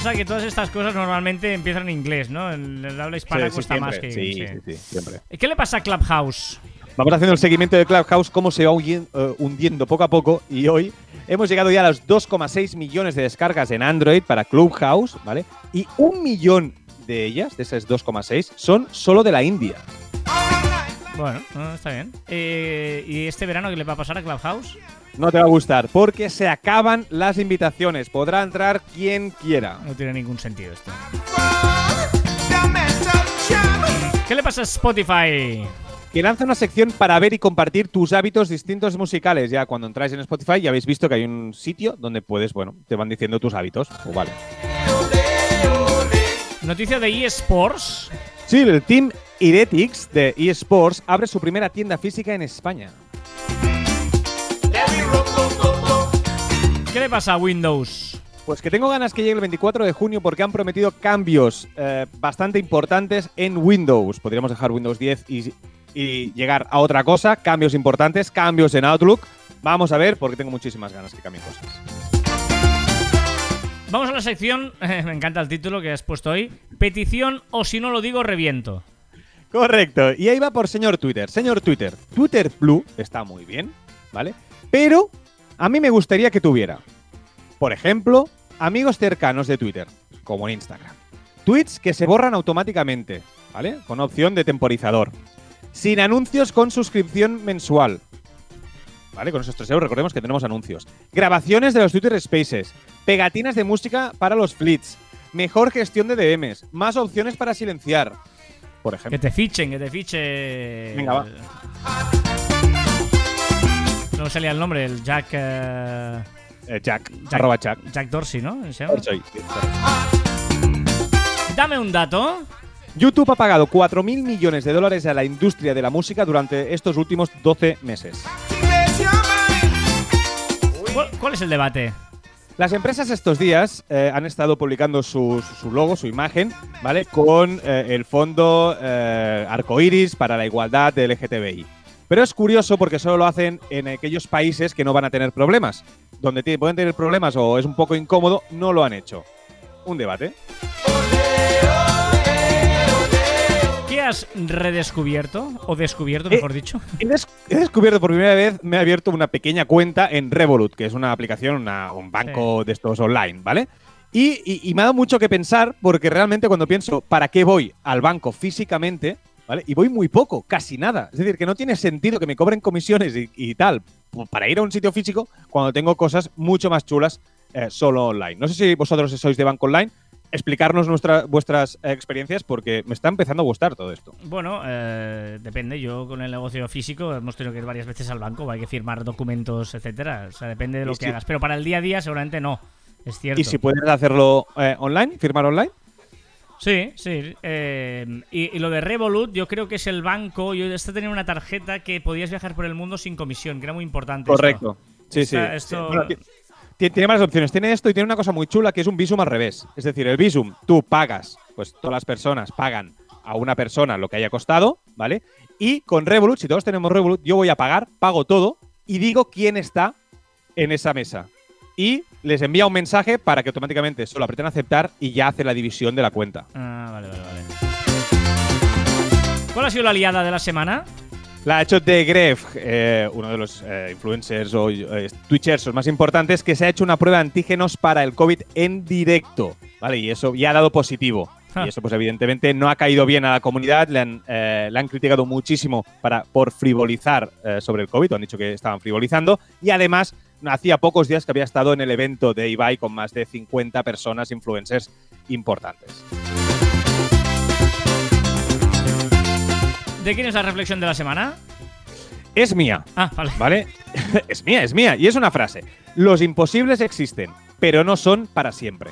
Speaker 1: Pasa que todas estas cosas normalmente empiezan en inglés, ¿no? En el habla hispana
Speaker 2: Sí, sí,
Speaker 1: cuesta más que. sí.
Speaker 2: Sí, sí, siempre.
Speaker 1: ¿Qué le pasa a Clubhouse?
Speaker 2: Vamos haciendo el seguimiento de Clubhouse, cómo se va eh, hundiendo poco a poco. Y hoy hemos llegado ya a los 2,6 millones de descargas en Android para Clubhouse, ¿vale? Y un millón de ellas, de esas 2,6, son solo de la India.
Speaker 1: Bueno, *laughs* no, está bien. Eh, ¿Y este verano qué le va a pasar a Clubhouse?
Speaker 2: No te va a gustar, porque se acaban las invitaciones. Podrá entrar quien quiera.
Speaker 1: No tiene ningún sentido esto. ¿Qué le pasa a Spotify?
Speaker 2: Que lanza una sección para ver y compartir tus hábitos distintos musicales. Ya cuando entráis en Spotify ya habéis visto que hay un sitio donde puedes, bueno, te van diciendo tus hábitos. Pues vale.
Speaker 1: Noticia de eSports.
Speaker 2: Sí, el team Heretics de eSports abre su primera tienda física en España.
Speaker 1: ¿Qué le pasa a Windows?
Speaker 2: Pues que tengo ganas que llegue el 24 de junio porque han prometido cambios eh, bastante importantes en Windows. Podríamos dejar Windows 10 y, y llegar a otra cosa, cambios importantes, cambios en Outlook. Vamos a ver porque tengo muchísimas ganas que cambien cosas.
Speaker 1: Vamos a la sección, *laughs* me encanta el título que has puesto hoy. Petición o si no lo digo, reviento.
Speaker 2: Correcto. Y ahí va por señor Twitter. Señor Twitter, Twitter Blue está muy bien, ¿vale? Pero a mí me gustaría que tuviera, por ejemplo, amigos cercanos de Twitter, como en Instagram. Tweets que se borran automáticamente, ¿vale? Con opción de temporizador. Sin anuncios con suscripción mensual. ¿Vale? Con esos 3 euros recordemos que tenemos anuncios. Grabaciones de los Twitter Spaces. Pegatinas de música para los flits. Mejor gestión de DMs. Más opciones para silenciar. Por ejemplo.
Speaker 1: Que te fichen, que te fiche.
Speaker 2: Venga, va.
Speaker 1: No salía el nombre, el Jack. eh,
Speaker 2: Eh, Jack,
Speaker 1: Jack-
Speaker 2: arroba Jack.
Speaker 1: Jack Dorsey, ¿no? ¿Se llama?
Speaker 2: Soy, sí,
Speaker 1: Dame un dato.
Speaker 2: YouTube ha pagado 4.000 millones de dólares a la industria de la música durante estos últimos 12 meses.
Speaker 1: ¿Cuál, cuál es el debate?
Speaker 2: Las empresas estos días eh, han estado publicando su, su logo, su imagen, ¿vale? Con eh, el fondo eh, arcoiris para la igualdad de LGTBI. Pero es curioso porque solo lo hacen en aquellos países que no van a tener problemas. Donde pueden tener problemas o es un poco incómodo, no lo han hecho. Un debate.
Speaker 1: Has redescubierto? O descubierto,
Speaker 2: Eh,
Speaker 1: mejor dicho.
Speaker 2: He, des- he descubierto por primera vez, me he abierto una pequeña cuenta en Revolut, que es una aplicación, una- un banco de estos online, ¿vale? Y, y- y me ha dado mucho que pensar porque realmente cuando pienso, ¿para qué voy al banco físicamente? ¿Vale? Y voy muy poco, casi nada. Es decir, que no tiene sentido que me cobren comisiones y, y tal p- para ir a un sitio físico cuando tengo cosas mucho más chulas eh, solo online. No sé si vosotros sois de banco online, explicarnos nuestra- vuestras experiencias porque me está empezando a gustar todo esto.
Speaker 1: Bueno, eh, depende. Yo con el negocio físico hemos tenido que ir varias veces al banco, hay que firmar documentos, etcétera. O sea, depende de lo
Speaker 2: Y
Speaker 1: que
Speaker 2: si-
Speaker 1: hagas. Pero para el día a día seguramente no. Es cierto.
Speaker 2: Y si puedes hacerlo eh, online, firmar online.
Speaker 1: Sí, sí. eh, y, y lo de Revolut, yo creo que es el banco. Yo este tenía una tarjeta que podías viajar por el mundo sin comisión, que era muy importante.
Speaker 2: Correcto. Sí, sí.
Speaker 1: Esta- esto-.
Speaker 2: Bueno, tiene varias opciones. Tiene esto y tiene una cosa muy chula que es un visum al revés. Es decir, el visum tú pagas, pues todas las personas pagan a una persona lo que haya costado, ¿vale? Y con Revolut, si todos tenemos Revolut, yo voy a pagar, pago todo y digo quién está en esa mesa. Y les envía un mensaje para que automáticamente solo aprieten aceptar y ya hace la división de la cuenta.
Speaker 1: Ah, vale, vale, vale. ¿Cuál ha sido la liada de la semana?
Speaker 2: La ha hecho The Gref, eh, uno de los eh, influencers o eh, twitchers más importantes, que se ha hecho una prueba de antígenos para el COVID en directo. ¿Vale? Y eso ya ha dado positivo.
Speaker 1: Ah.
Speaker 2: Y eso, pues, evidentemente, no ha caído bien a la comunidad. Le han, eh, le han criticado muchísimo para, por frivolizar eh, sobre el COVID. Han dicho que estaban frivolizando. Y además, hacía pocos días que había estado en el evento de Ibai con más de 50 personas, influencers importantes.
Speaker 1: ¿De quién es la reflexión de la semana?
Speaker 2: Es mía.
Speaker 1: Ah, vale.
Speaker 2: ¿Vale? *laughs* es mía, es mía. Y es una frase. Los imposibles existen. pero no son para siempre.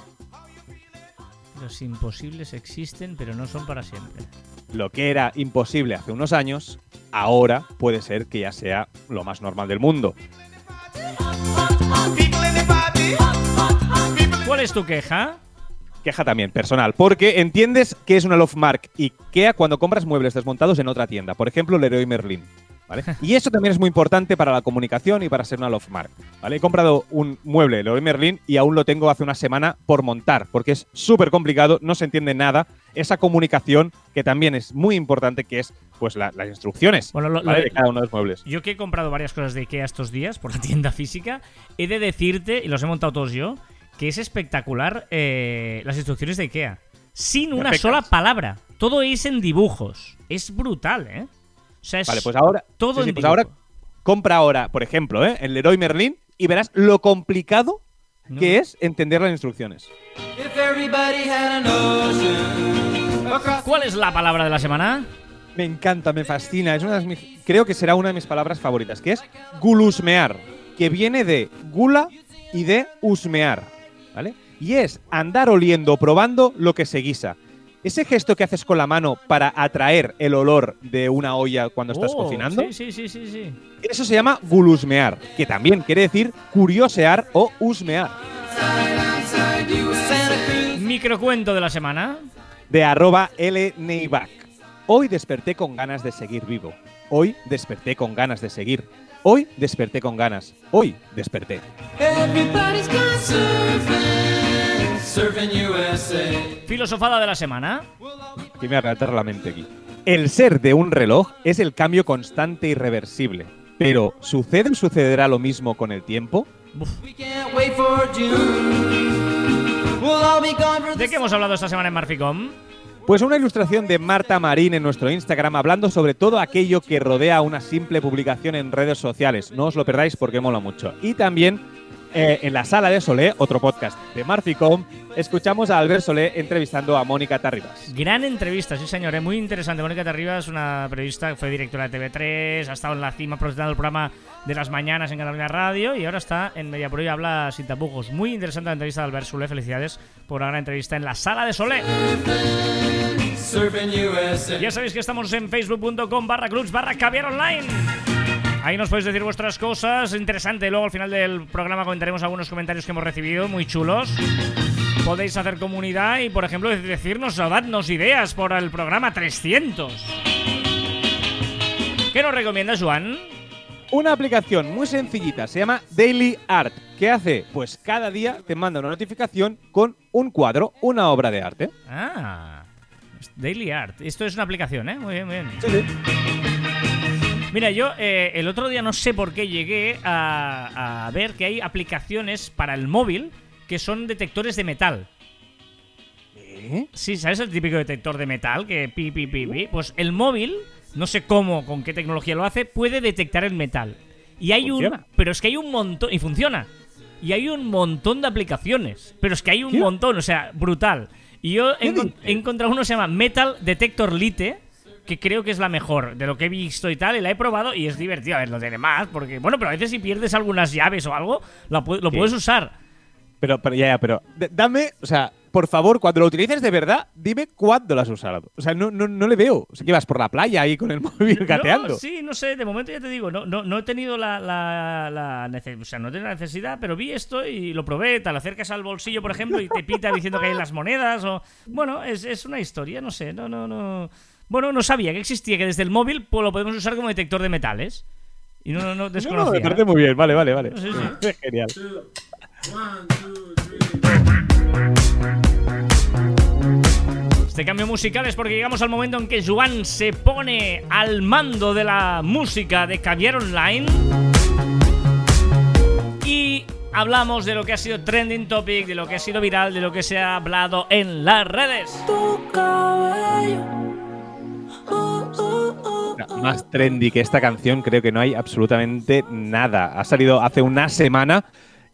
Speaker 1: Los imposibles existen, pero no son para siempre.
Speaker 2: Lo que era imposible hace unos años, ahora puede ser que ya sea lo más normal del mundo.
Speaker 1: ¿Cuál es tu queja?
Speaker 2: Queja también personal, porque entiendes que es una Love Mark IKEA cuando compras muebles desmontados en otra tienda, por ejemplo, Leroy Merlin. ¿Vale? *laughs* Y eso también es muy importante para la comunicación y para ser una Love Mark. ¿vale? He comprado un mueble Leroy Merlin y aún lo tengo hace una semana por montar, porque es súper complicado, no se entiende nada. Esa comunicación que también es muy importante, que es pues la- las instrucciones
Speaker 1: Bueno, lo-
Speaker 2: ¿vale?
Speaker 1: lo-
Speaker 2: de cada uno de los muebles.
Speaker 1: Yo que he comprado varias cosas de IKEA estos días por la tienda física, he de decirte, y los he montado todos yo, que es espectacular eh, las instrucciones de IKEA. Sin una
Speaker 2: Perfectas.
Speaker 1: sola palabra. Todo es en dibujos. Es brutal, ¿eh? O sea, es
Speaker 2: Vale, pues ahora,
Speaker 1: todo
Speaker 2: sí, pues ahora
Speaker 1: dibujo.
Speaker 2: compra ahora, por ejemplo, ¿eh? el Leroy Merlin y verás lo complicado
Speaker 1: No.
Speaker 2: que es entender las instrucciones.
Speaker 1: ¿Cuál es la palabra de la semana?
Speaker 2: Me encanta, me fascina. Es una de mis- creo que será una de mis palabras favoritas, que es gulusmear, que viene de gula y de usmear, ¿vale? Y es andar oliendo, probando lo que se guisa. Ese gesto que haces con la mano para atraer el olor de una olla cuando estás
Speaker 1: Oh,
Speaker 2: cocinando,
Speaker 1: Sí, sí, sí, sí, sí.
Speaker 2: eso se llama gulusmear, que también quiere decir curiosear o usmear.
Speaker 3: Santa Cruz.
Speaker 1: Microcuento de la semana.
Speaker 2: de arroba. Hoy desperté con ganas de seguir vivo. Hoy desperté con ganas de seguir. Hoy desperté con ganas. Hoy desperté.
Speaker 1: Filosofada de la semana.
Speaker 2: Que me va a retar la mente aquí. El ser de un reloj es el cambio constante e irreversible. Pero, ¿sucede o sucederá lo mismo con el tiempo?
Speaker 1: Uf. ¿De qué hemos hablado esta semana en Marficom?
Speaker 2: Pues una ilustración de Marta Marín en nuestro Instagram hablando sobre todo aquello que rodea una simple publicación en redes sociales. No os lo perdáis porque mola mucho. Y también eh, en la sala de Solé, otro podcast de Marficom, escuchamos a Albert Solé entrevistando a Mónica Tarribas.
Speaker 1: Gran entrevista, sí señor, eh, muy interesante. Mónica Terribas es una periodista fue directora de TV3, ha estado en la cima presentando el programa de las mañanas en Cataluña Radio y ahora está en Mediapro y habla sin tapujos. Muy interesante la entrevista de Albert Solé, felicidades por una gran entrevista en la sala de Solé. Ya sabéis que estamos en facebook.com barra clubs barra caviar online. Ahí nos podéis decir vuestras cosas. Interesante. Luego al final del programa comentaremos algunos comentarios que hemos recibido, muy chulos. Podéis hacer comunidad y, por ejemplo, decirnos o darnos ideas por el programa 300. ¿Qué nos recomienda Joan?
Speaker 2: Una aplicación muy sencillita, se llama Daily Art. ¿Qué hace? Pues cada día te manda una notificación con un cuadro, una obra de arte.
Speaker 1: Ah, Daily Art. Esto es una aplicación, ¿eh? Muy bien, muy bien.
Speaker 2: Sí, sí.
Speaker 1: Mira, yo eh, el otro día no sé por qué llegué a, a ver que hay aplicaciones para el móvil que son detectores de metal.
Speaker 2: ¿Eh?
Speaker 1: Sí, ¿sabes el típico detector de metal que pi, pi, pi, pi? Pues el móvil, no sé cómo, con qué tecnología lo hace, puede detectar el metal. Y hay un.
Speaker 2: Funciona.
Speaker 1: Pero es que hay un montón. Y funciona. Y hay un montón de aplicaciones. Pero es que hay un
Speaker 2: ¿Qué?
Speaker 1: montón, o sea, brutal. Y yo he, encontrado uno que se llama Metal Detector Lite. Que creo que es la mejor de lo que he visto y tal, y la he probado y es divertido. A ver, no tiene más, porque, bueno, pero a veces si pierdes algunas llaves o algo, lo, pu- lo
Speaker 2: Sí.
Speaker 1: puedes usar.
Speaker 2: Pero, pero ya, ya, pero dame, o sea, por favor, cuando lo utilices de verdad, dime cuándo lo has usado. O sea, no, no, no le veo. O sea, que vas por la playa ahí con el *laughs* móvil gateando.
Speaker 1: No, sí, no sé, de momento ya te digo, no, no, no he tenido la, la, la nece- o sea, no he tenido la necesidad, pero vi esto y lo probé, te lo acercas al bolsillo, por ejemplo, y te pita diciendo que hay las monedas, o bueno, es, es una historia, no sé, no, no, no. Bueno, no sabía que existía, que desde el móvil pues, lo podemos usar como detector de metales. Y no, no, no *laughs*
Speaker 2: No, no,
Speaker 1: desconocía.
Speaker 2: me parece muy bien. Vale, vale, vale.
Speaker 1: Sí, sí. *laughs*
Speaker 2: Genial.
Speaker 1: Este cambio musical es porque llegamos al momento en que Joan se pone al mando de la música de Caviar Online. Y hablamos de lo que ha sido trending topic, de lo que ha sido viral, de lo que se ha hablado en las redes.
Speaker 4: Uh, uh,
Speaker 2: No, Más trendy que esta canción, creo que no hay absolutamente nada. Ha salido hace una semana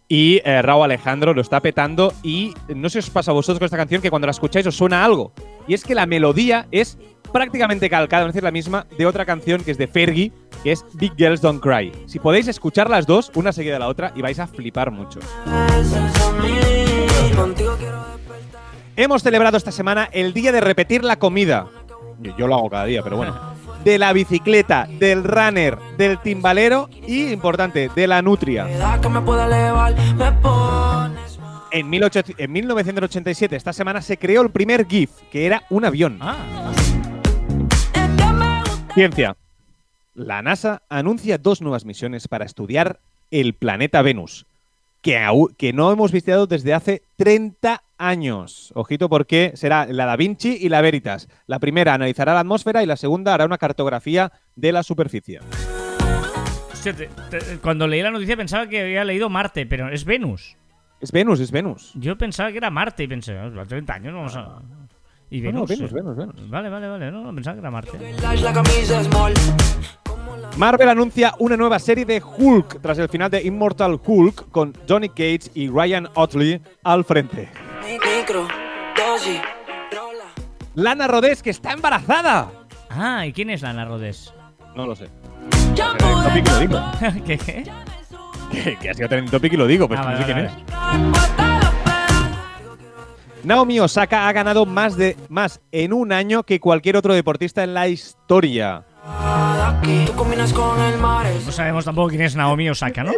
Speaker 2: y eh, Raúl Alejandro lo está petando. Y no sé si os pasa a vosotros con esta canción que cuando la escucháis os suena algo. Y es que la melodía es prácticamente calcada, es decir, la misma, de otra canción que es de Fergie, que es Big Girls Don't Cry. Si podéis escuchar las dos, una seguida de la otra, y vais a flipar mucho. Hemos celebrado esta semana el día de repetir la comida. Yo, yo lo hago cada día, pero bueno. *laughs* De la bicicleta, del runner, del timbalero y, importante, de la nutria. En, 1800 en 1987, esta semana, se creó el primer GIF, que era un avión.
Speaker 1: Ah,
Speaker 2: Ciencia. La NASA anuncia dos nuevas misiones para estudiar el planeta Venus, que no hemos visitado desde hace 30 años. Ojito porque será la Da Vinci y la Veritas. La primera analizará la atmósfera y la segunda hará una cartografía de la superficie.
Speaker 1: hostia, te- te- cuando leí la noticia pensaba que había leído Marte, pero es Venus.
Speaker 2: Es Venus, es Venus.
Speaker 1: Yo pensaba que era Marte y pensé, "Ah, a 30 años vamos a. Y
Speaker 2: No, no,
Speaker 1: Venus.
Speaker 2: Venus,
Speaker 1: eh.
Speaker 2: Venus, Venus.
Speaker 1: Vale, vale, vale. No, no, pensaba que era Marte.
Speaker 3: Lash, la camisa es small.
Speaker 2: Marvel anuncia una nueva serie de Hulk tras el final de Immortal Hulk con Johnny Cage y Ryan Otley al frente.
Speaker 3: Mi micro, dosis, rola.
Speaker 2: Lana Rodés, que está embarazada.
Speaker 1: Ah, ¿y quién es Lana Rodés?
Speaker 2: No lo sé.
Speaker 3: Ya
Speaker 2: Trending topic lo digo.
Speaker 1: ¿Qué? *laughs* qué?
Speaker 2: Que, que ha sido trending topic y lo digo, pero
Speaker 1: Ah,
Speaker 2: no sé
Speaker 1: vale,
Speaker 2: quién
Speaker 1: vale,
Speaker 2: es. Naomi Osaka ha ganado más, de, más en un año que cualquier otro deportista en la historia.
Speaker 1: No sabemos tampoco quién es Naomi Osaka, ¿no?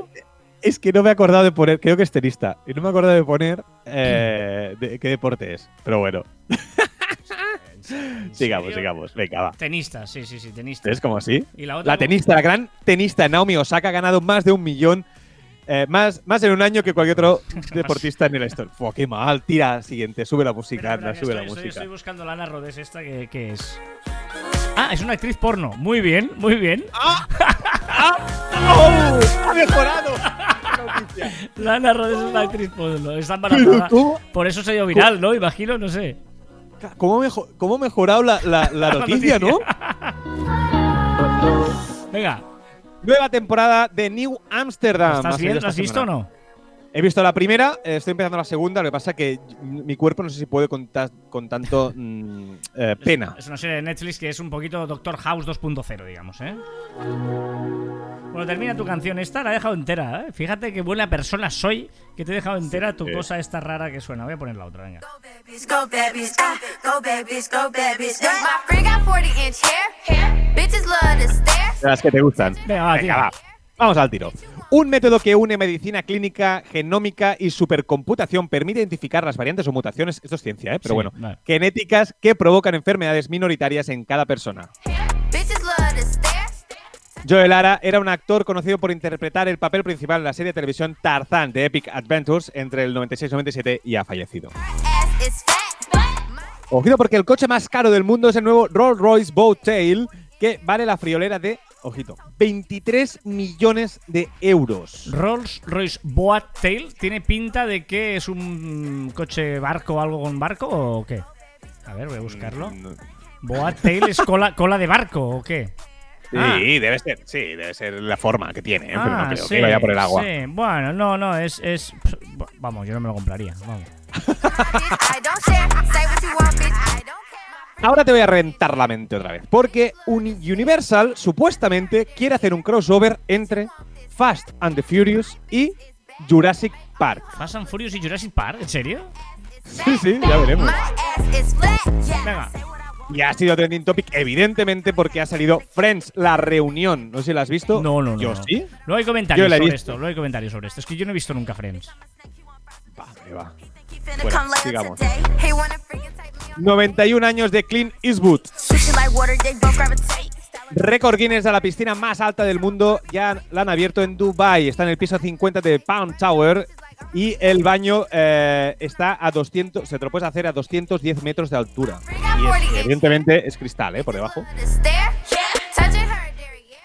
Speaker 2: Es que no me he acordado de poner, creo que es tenista, y no me he acordado de poner eh, de- qué deporte es. Pero bueno. *laughs* sigamos, sigamos. Venga, va.
Speaker 1: Tenista, sí, sí, sí, tenista.
Speaker 2: ¿Es como así?
Speaker 1: ¿Y la otra?
Speaker 2: La tenista, la gran tenista Naomi Osaka ha ganado más de un millón, eh, más, más en un año que cualquier otro *laughs* deportista en la historia. Fua, qué mal. Tira, siguiente, sube la música,
Speaker 1: Espera,
Speaker 2: anda,
Speaker 1: espera,
Speaker 2: sube la
Speaker 1: estoy, estoy-
Speaker 2: música.
Speaker 1: estoy buscando Lana Rodés esta que, que es. Ah, es una actriz porno. Muy bien, muy bien.
Speaker 2: ¡Oh! ¡Ha mejorado!
Speaker 1: Lana Rodés es una actriz porno. Está embarazada.
Speaker 2: ¿cómo,
Speaker 1: Por eso se dio viral, ¿no? Imagino, no sé.
Speaker 2: cómo, mejo- cómo mejorado la, la- *laughs* la noticia, no?
Speaker 1: Venga,
Speaker 2: Nueva temporada de New Amsterdam.
Speaker 1: ¿estás bien?
Speaker 2: salido
Speaker 1: ¿Lo has visto o no?
Speaker 2: He visto la primera, eh, estoy empezando la segunda. Lo que pasa es que mi cuerpo no sé si puede con, ta- con tanto *laughs* mm, eh, pena.
Speaker 1: Es una serie de Netflix que es un poquito Doctor House 2.0, digamos, ¿eh? Bueno, termina tu canción esta, la he dejado entera, ¿eh? Fíjate qué buena persona soy que te he dejado entera tu cosa esta rara que suena. Voy a poner la otra, venga.
Speaker 5: babies, go babies, go babies, go babies. My friend got 40 inch hair. Bitches love to stare.
Speaker 2: De las que te gustan.
Speaker 1: Venga, va, tira.
Speaker 2: va. Vamos al tiro. Un método que une medicina clínica, genómica y supercomputación permite identificar las variantes o mutaciones, esto es ciencia, ¿eh? pero
Speaker 1: Sí,
Speaker 2: bueno,
Speaker 1: vale.
Speaker 2: genéticas que provocan enfermedades minoritarias en cada persona. Joel Lara era un actor conocido por interpretar el papel principal en la serie de televisión Tarzan de Epic Adventures entre el 96 y 97 y ha fallecido. Ojito porque el coche más caro del mundo es el nuevo Rolls Royce Boat Tail que vale la friolera de, ojito, 23 millones de euros.
Speaker 1: Rolls Royce Boat Tail tiene pinta de que es un coche barco o algo con barco o qué. A ver, voy a buscarlo.
Speaker 2: Mm,
Speaker 1: Boat Tail es cola, cola de barco o qué.
Speaker 2: Sí,
Speaker 1: Ah.
Speaker 2: debe ser, sí, debe ser la forma que tiene, ¿eh? pero no
Speaker 1: Ah,
Speaker 2: creo
Speaker 1: sí,
Speaker 2: que vaya por el agua.
Speaker 1: sí. Bueno, no, no, es, es. Vamos, yo no me lo compraría. Vamos.
Speaker 2: Ahora te voy a reventar la mente otra vez, porque Uni- Universal supuestamente quiere hacer un crossover entre Fast and the Furious y Jurassic Park.
Speaker 1: Fast and Furious y Jurassic Park, ¿en serio?
Speaker 2: Sí, sí, ya veremos.
Speaker 5: My ass is flat. Yeah.
Speaker 1: Venga.
Speaker 2: Y ha sido trending topic, evidentemente, porque ha salido Friends, la reunión. No sé si la has visto.
Speaker 1: No, no, no.
Speaker 2: Yo
Speaker 1: no.
Speaker 2: sí.
Speaker 1: Luego hay comentarios
Speaker 2: Yo la he
Speaker 1: sobre
Speaker 2: visto.
Speaker 1: esto. Luego hay comentarios sobre esto. Es que yo no he visto nunca Friends.
Speaker 2: Va.
Speaker 5: Finna
Speaker 2: Bueno, sigamos.
Speaker 5: today. He wanna freaking take me on.
Speaker 2: 91 años de Clint Eastwood. Récord Guinness de la piscina más alta del mundo. Ya la han abierto en Dubai. Está en el piso 50 de Palm Tower. Y el baño eh, está a 200. Se te lo puedes hacer a 210 metros de altura. Y es- evidentemente es cristal, ¿eh? Por debajo.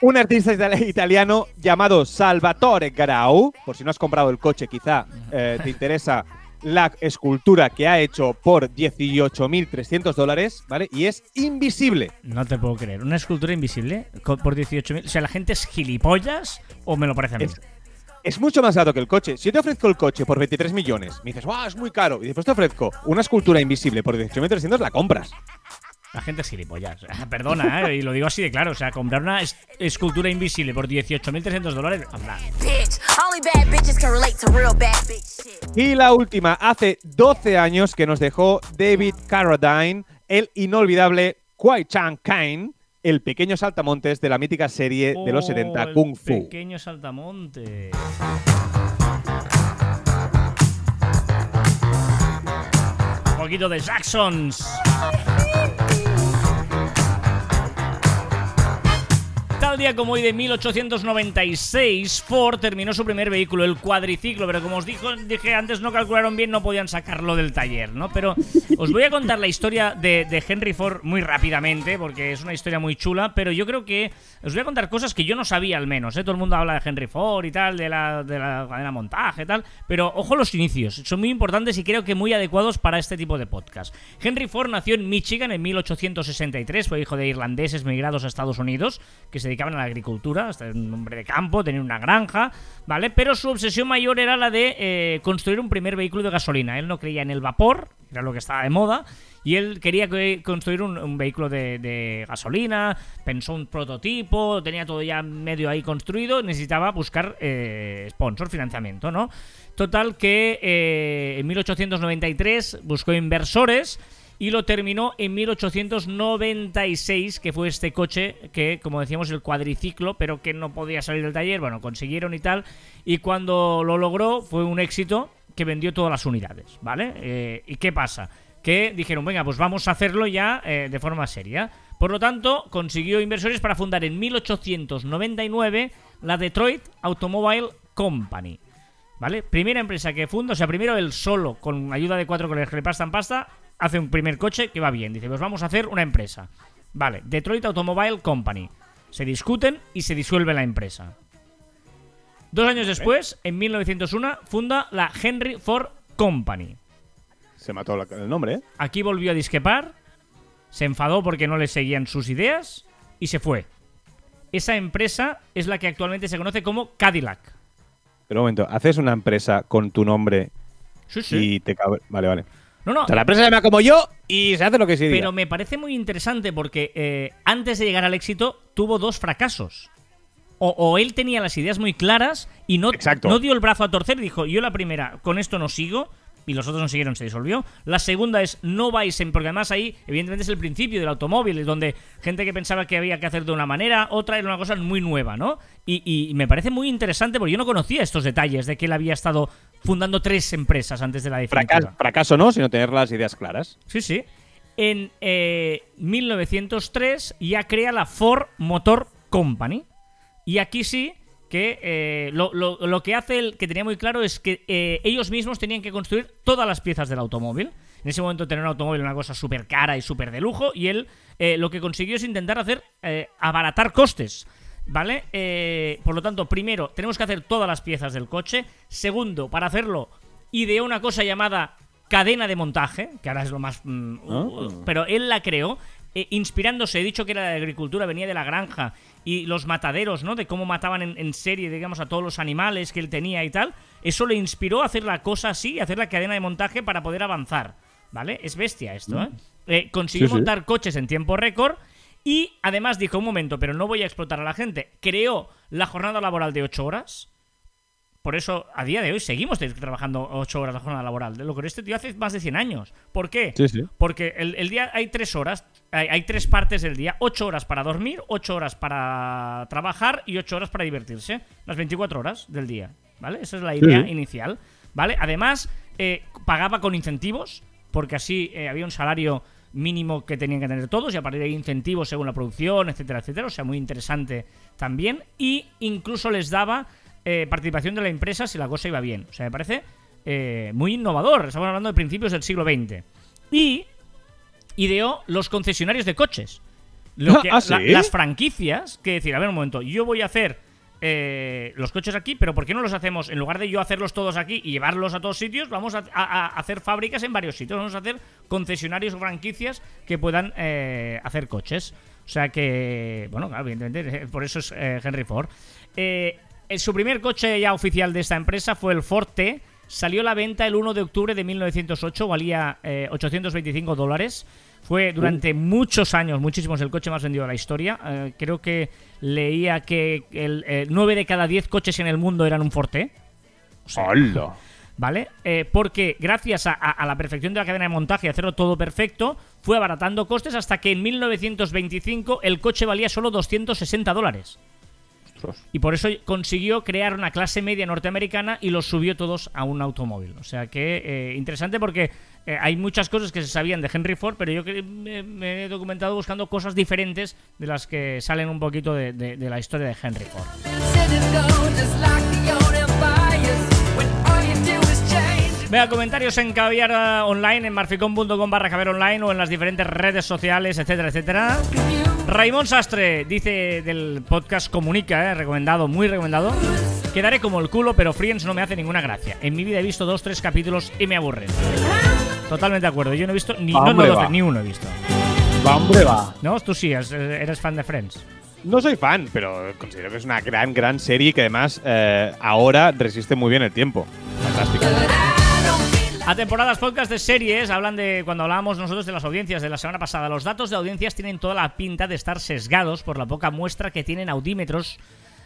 Speaker 2: Un artista itali- italiano llamado Salvatore Garau. Por si no has comprado el coche, quizá eh, te interesa la escultura que ha hecho por 18.300 dólares, ¿vale? Y es invisible.
Speaker 1: No te puedo creer. ¿Una escultura invisible por 18.000? O sea, ¿la gente es gilipollas o me lo parece a mí?
Speaker 2: Es- Es mucho más barato que el coche. Si yo te ofrezco el coche por 23 millones, me dices, ¡wow! Es muy caro. Y después te ofrezco una escultura invisible por 18.300, la compras.
Speaker 1: La gente es gilipollas. *laughs* Perdona, ¿eh? y lo digo así de claro. O sea, comprar una es- escultura invisible por 18.300 dólares. anda.
Speaker 2: Y la última, hace 12 años que nos dejó David Carradine, el inolvidable Kwai Chang Caine, el pequeño saltamontes de la mítica serie de los
Speaker 1: Oh,
Speaker 2: 70
Speaker 1: el
Speaker 2: Kung Fu.
Speaker 1: Pequeño saltamonte. Un poquito de Jacksons. Tal día como hoy de 1896, Ford terminó su primer vehículo, el cuadriciclo, pero como os dije antes, no calcularon bien, no podían sacarlo del taller, ¿no? Pero os voy a contar la historia de, Henry Ford muy rápidamente, porque es una historia muy chula, pero yo creo que os voy a contar cosas que yo no sabía al menos, ¿eh? Todo el mundo habla de Henry Ford y tal, de la, de la cadena montaje y tal, pero ojo los inicios, son muy importantes y creo que muy adecuados para este tipo de podcast. Henry Ford nació en Michigan en 1863, fue hijo de irlandeses migrados a Estados Unidos, que se dedicaban a la agricultura, hasta un hombre de campo, tenía una granja, ¿vale? Pero su obsesión mayor era la de eh, construir un primer vehículo de gasolina. Él no creía en el vapor, era lo que estaba de moda, y él quería que- construir un, un vehículo de, de gasolina, pensó un prototipo, tenía todo ya medio ahí construido, necesitaba buscar eh, sponsor, financiamiento, ¿no? Total que eh, en 1893 buscó inversores y lo terminó en 1896, que fue este coche que, como decíamos, el cuadriciclo, pero que no podía salir del taller. Bueno, consiguieron y tal. Y cuando lo logró, fue un éxito que vendió todas las unidades, ¿vale? Eh, ¿Y qué pasa? Que dijeron, venga, pues vamos a hacerlo ya eh, de forma seria. Por lo tanto, consiguió inversores para fundar en 1899 la Detroit Automobile Company. ¿Vale? Primera empresa que funda, o sea, primero él solo, con ayuda de cuatro colegas que le pastan pasta, hace un primer coche que va bien. Dice, pues vamos a hacer una empresa. Vale, Detroit Automobile Company. Se discuten y se disuelve la empresa. Dos años después, en 1901, funda la Henry Ford Company.
Speaker 2: Se mató la- el nombre, ¿eh?
Speaker 1: Aquí volvió a disquepar, se enfadó porque no le seguían sus ideas y se fue. Esa empresa es la que actualmente se conoce como Cadillac.
Speaker 2: Pero un momento, haces una empresa con tu nombre
Speaker 1: Sí, sí.
Speaker 2: y te cabe. Vale, vale.
Speaker 1: No, no,
Speaker 2: O sea, la empresa se llama como yo y se hace lo que se diga.
Speaker 1: Pero me parece muy interesante porque eh, antes de llegar al éxito tuvo dos fracasos. O, o él tenía las ideas muy claras y no,
Speaker 2: Exacto.
Speaker 1: no dio el brazo a torcer y dijo, yo la primera, con esto no sigo, y los otros no siguieron, se disolvió. La segunda es, no vais en, porque además ahí, evidentemente es el principio del automóvil, es donde gente que pensaba que había que hacer de una manera, otra era una cosa muy nueva, ¿no? Y, y me parece muy interesante porque yo no conocía estos detalles de que él había estado fundando tres empresas antes de la definitiva.
Speaker 2: Fracaso, fracaso no, sino tener las ideas claras.
Speaker 1: Sí, sí. En eh, 1903 ya crea la Ford Motor Company. Y aquí sí que eh, lo, lo- lo que hace el que tenía muy claro es que eh, ellos mismos tenían que construir todas las piezas del automóvil. En ese momento tener un automóvil era una cosa súper cara y súper de lujo. Y él eh, lo que consiguió es intentar hacer abaratar costes. ¿Vale? Por lo tanto, primero, tenemos que hacer todas las piezas del coche. Segundo, para hacerlo, ideó una cosa llamada cadena de montaje, que ahora es lo más... mm,
Speaker 2: Ah.
Speaker 1: pero él la creó eh, inspirándose, he dicho que era de agricultura, venía de la granja y los mataderos, ¿no? De cómo mataban en, en serie, digamos, a todos los animales que él tenía y tal. Eso le inspiró a hacer la cosa así, a hacer la cadena de montaje para poder avanzar, ¿vale? Es bestia esto, ¿eh? Eh, consiguió
Speaker 2: Sí, sí.
Speaker 1: montar coches en tiempo récord y además dijo, un momento, pero no voy a explotar a la gente. Creó la jornada laboral de 8 horas. Por eso, a día de hoy, seguimos trabajando 8 horas la jornada laboral. Lo que este tío hace más de 100 años. ¿Por qué?
Speaker 2: Sí, sí.
Speaker 1: Porque el, el día hay 3 horas, hay, hay tres partes del día. 8 horas para dormir, 8 horas para trabajar y 8 horas para divertirse. Las 24 horas del día. ¿Vale? Esa es la idea
Speaker 2: sí.
Speaker 1: inicial. ¿Vale? Además, eh, pagaba con incentivos, porque así eh, había un salario mínimo que tenían que tener todos y a partir de ahí incentivos según la producción, etcétera, etcétera. O sea, muy interesante también. Y incluso les daba eh, participación de la empresa si la cosa iba bien. O sea, me parece eh, muy innovador. Estamos hablando de principios del siglo XX. Y ideó los concesionarios de coches. Lo que-
Speaker 2: ¿Ah, sí?
Speaker 1: la- las franquicias, que decir, a ver un momento, yo voy a hacer eh, los coches aquí, pero ¿por qué no los hacemos, en lugar de yo hacerlos todos aquí y llevarlos a todos sitios, vamos a, a- a hacer fábricas en varios sitios, vamos a hacer concesionarios o franquicias que puedan eh, hacer coches. O sea que, bueno, claro, evidentemente, eh, por eso es eh, Henry Ford. Eh, eh, su primer coche ya oficial de esta empresa fue el Ford T Salió a la venta el 1 de octubre de 1908, valía eh, 825 dólares. Fue durante muchos años, muchísimos, el coche más vendido de la historia. Eh, creo que leía que el, eh, 9 de cada 10 coches en el mundo eran un Forte. O sea. ¿vale? Eh, porque gracias a, a- a la perfección de la cadena de montaje y hacerlo todo perfecto, fue abaratando costes hasta que en 1925 el coche valía solo 260 dólares. Y por eso consiguió crear una clase media norteamericana y los subió todos a un automóvil. O sea que eh, interesante porque eh, hay muchas cosas que se sabían de Henry Ford, pero yo me, me he documentado buscando cosas diferentes de las que salen un poquito de, de- de la historia de Henry Ford. Vea comentarios en Caviar eh, Online, en marficón.com barra caviar online o en las diferentes redes sociales, etcétera, etcétera. Raimón Sastre dice del podcast Comunica, eh, recomendado, muy recomendado. Quedaré como el culo, pero Friends no me hace ninguna gracia. En mi vida he visto dos, tres capítulos y me aburren. Totalmente de acuerdo. Yo no he visto ni, no, no, ni uno he visto.
Speaker 2: Va, hombre, va.
Speaker 1: ¿No? Tú sí, eh, eres fan de Friends.
Speaker 2: No soy fan, pero considero que es una gran, gran serie que además eh, ahora resiste muy bien el tiempo. Fantástico.
Speaker 1: A temporadas podcast de series hablan de cuando hablábamos nosotros de las audiencias de la semana pasada. Los datos de audiencias tienen toda la pinta de estar sesgados por la poca muestra que tienen audímetros.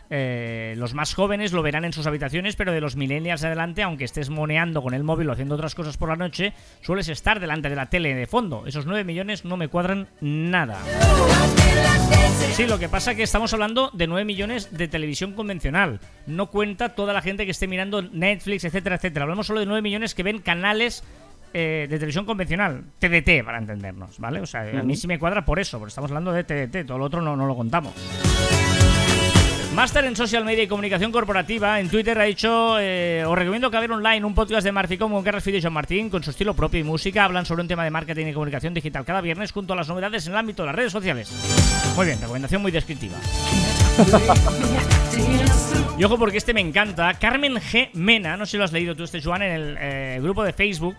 Speaker 1: Eh, los más jóvenes lo verán en sus habitaciones, pero de los millennials adelante, aunque estés moneando con el móvil o haciendo otras cosas por la noche, sueles estar delante de la tele de fondo. Esos 9 millones no me cuadran nada. Sí, lo que pasa es que estamos hablando de 9 millones de televisión convencional. No cuenta toda la gente que esté mirando Netflix, etcétera, etcétera. Hablamos solo de 9 millones que ven canales eh, de televisión convencional. TDT, para entendernos, ¿vale? O sea, a mí sí me cuadra por eso, porque estamos hablando de TDT. Todo lo otro no, no lo contamos. Máster en Social Media y Comunicación Corporativa en Twitter ha dicho eh, os recomiendo que ver online un podcast de Marficom con Carlos Fide y John Martín con su estilo propio y música hablan sobre un tema de marketing y comunicación digital cada viernes junto a las novedades en el ámbito de las redes sociales muy bien, recomendación muy descriptiva y ojo porque este me encanta Carmen G. Mena, no sé si lo has leído tú este Joan en el eh, grupo de Facebook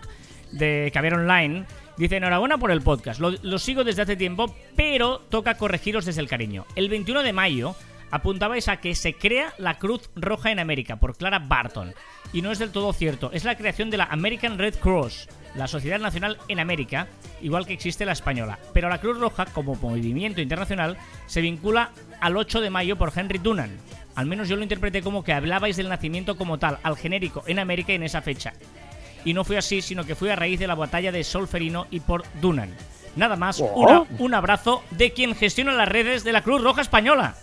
Speaker 1: de Caviar Online Dice, enhorabuena por el podcast. Lo, lo sigo desde hace tiempo, pero toca corregiros desde el cariño. El 21 de mayo apuntabais a que se crea la Cruz Roja en América por Clara Barton. Y no es del todo cierto. Es la creación de la American Red Cross, la Sociedad Nacional en América, igual que existe la española. Pero la Cruz Roja, como movimiento internacional, se vincula al 8 de mayo por Henry Dunant. Al menos yo lo interpreté como que hablabais del nacimiento como tal, al genérico, en América en esa fecha. Y no fue así, sino que fue a raíz de la batalla de Solferino y por Dunant. Nada más, una- un abrazo de quien gestiona las redes de la Cruz Roja Española.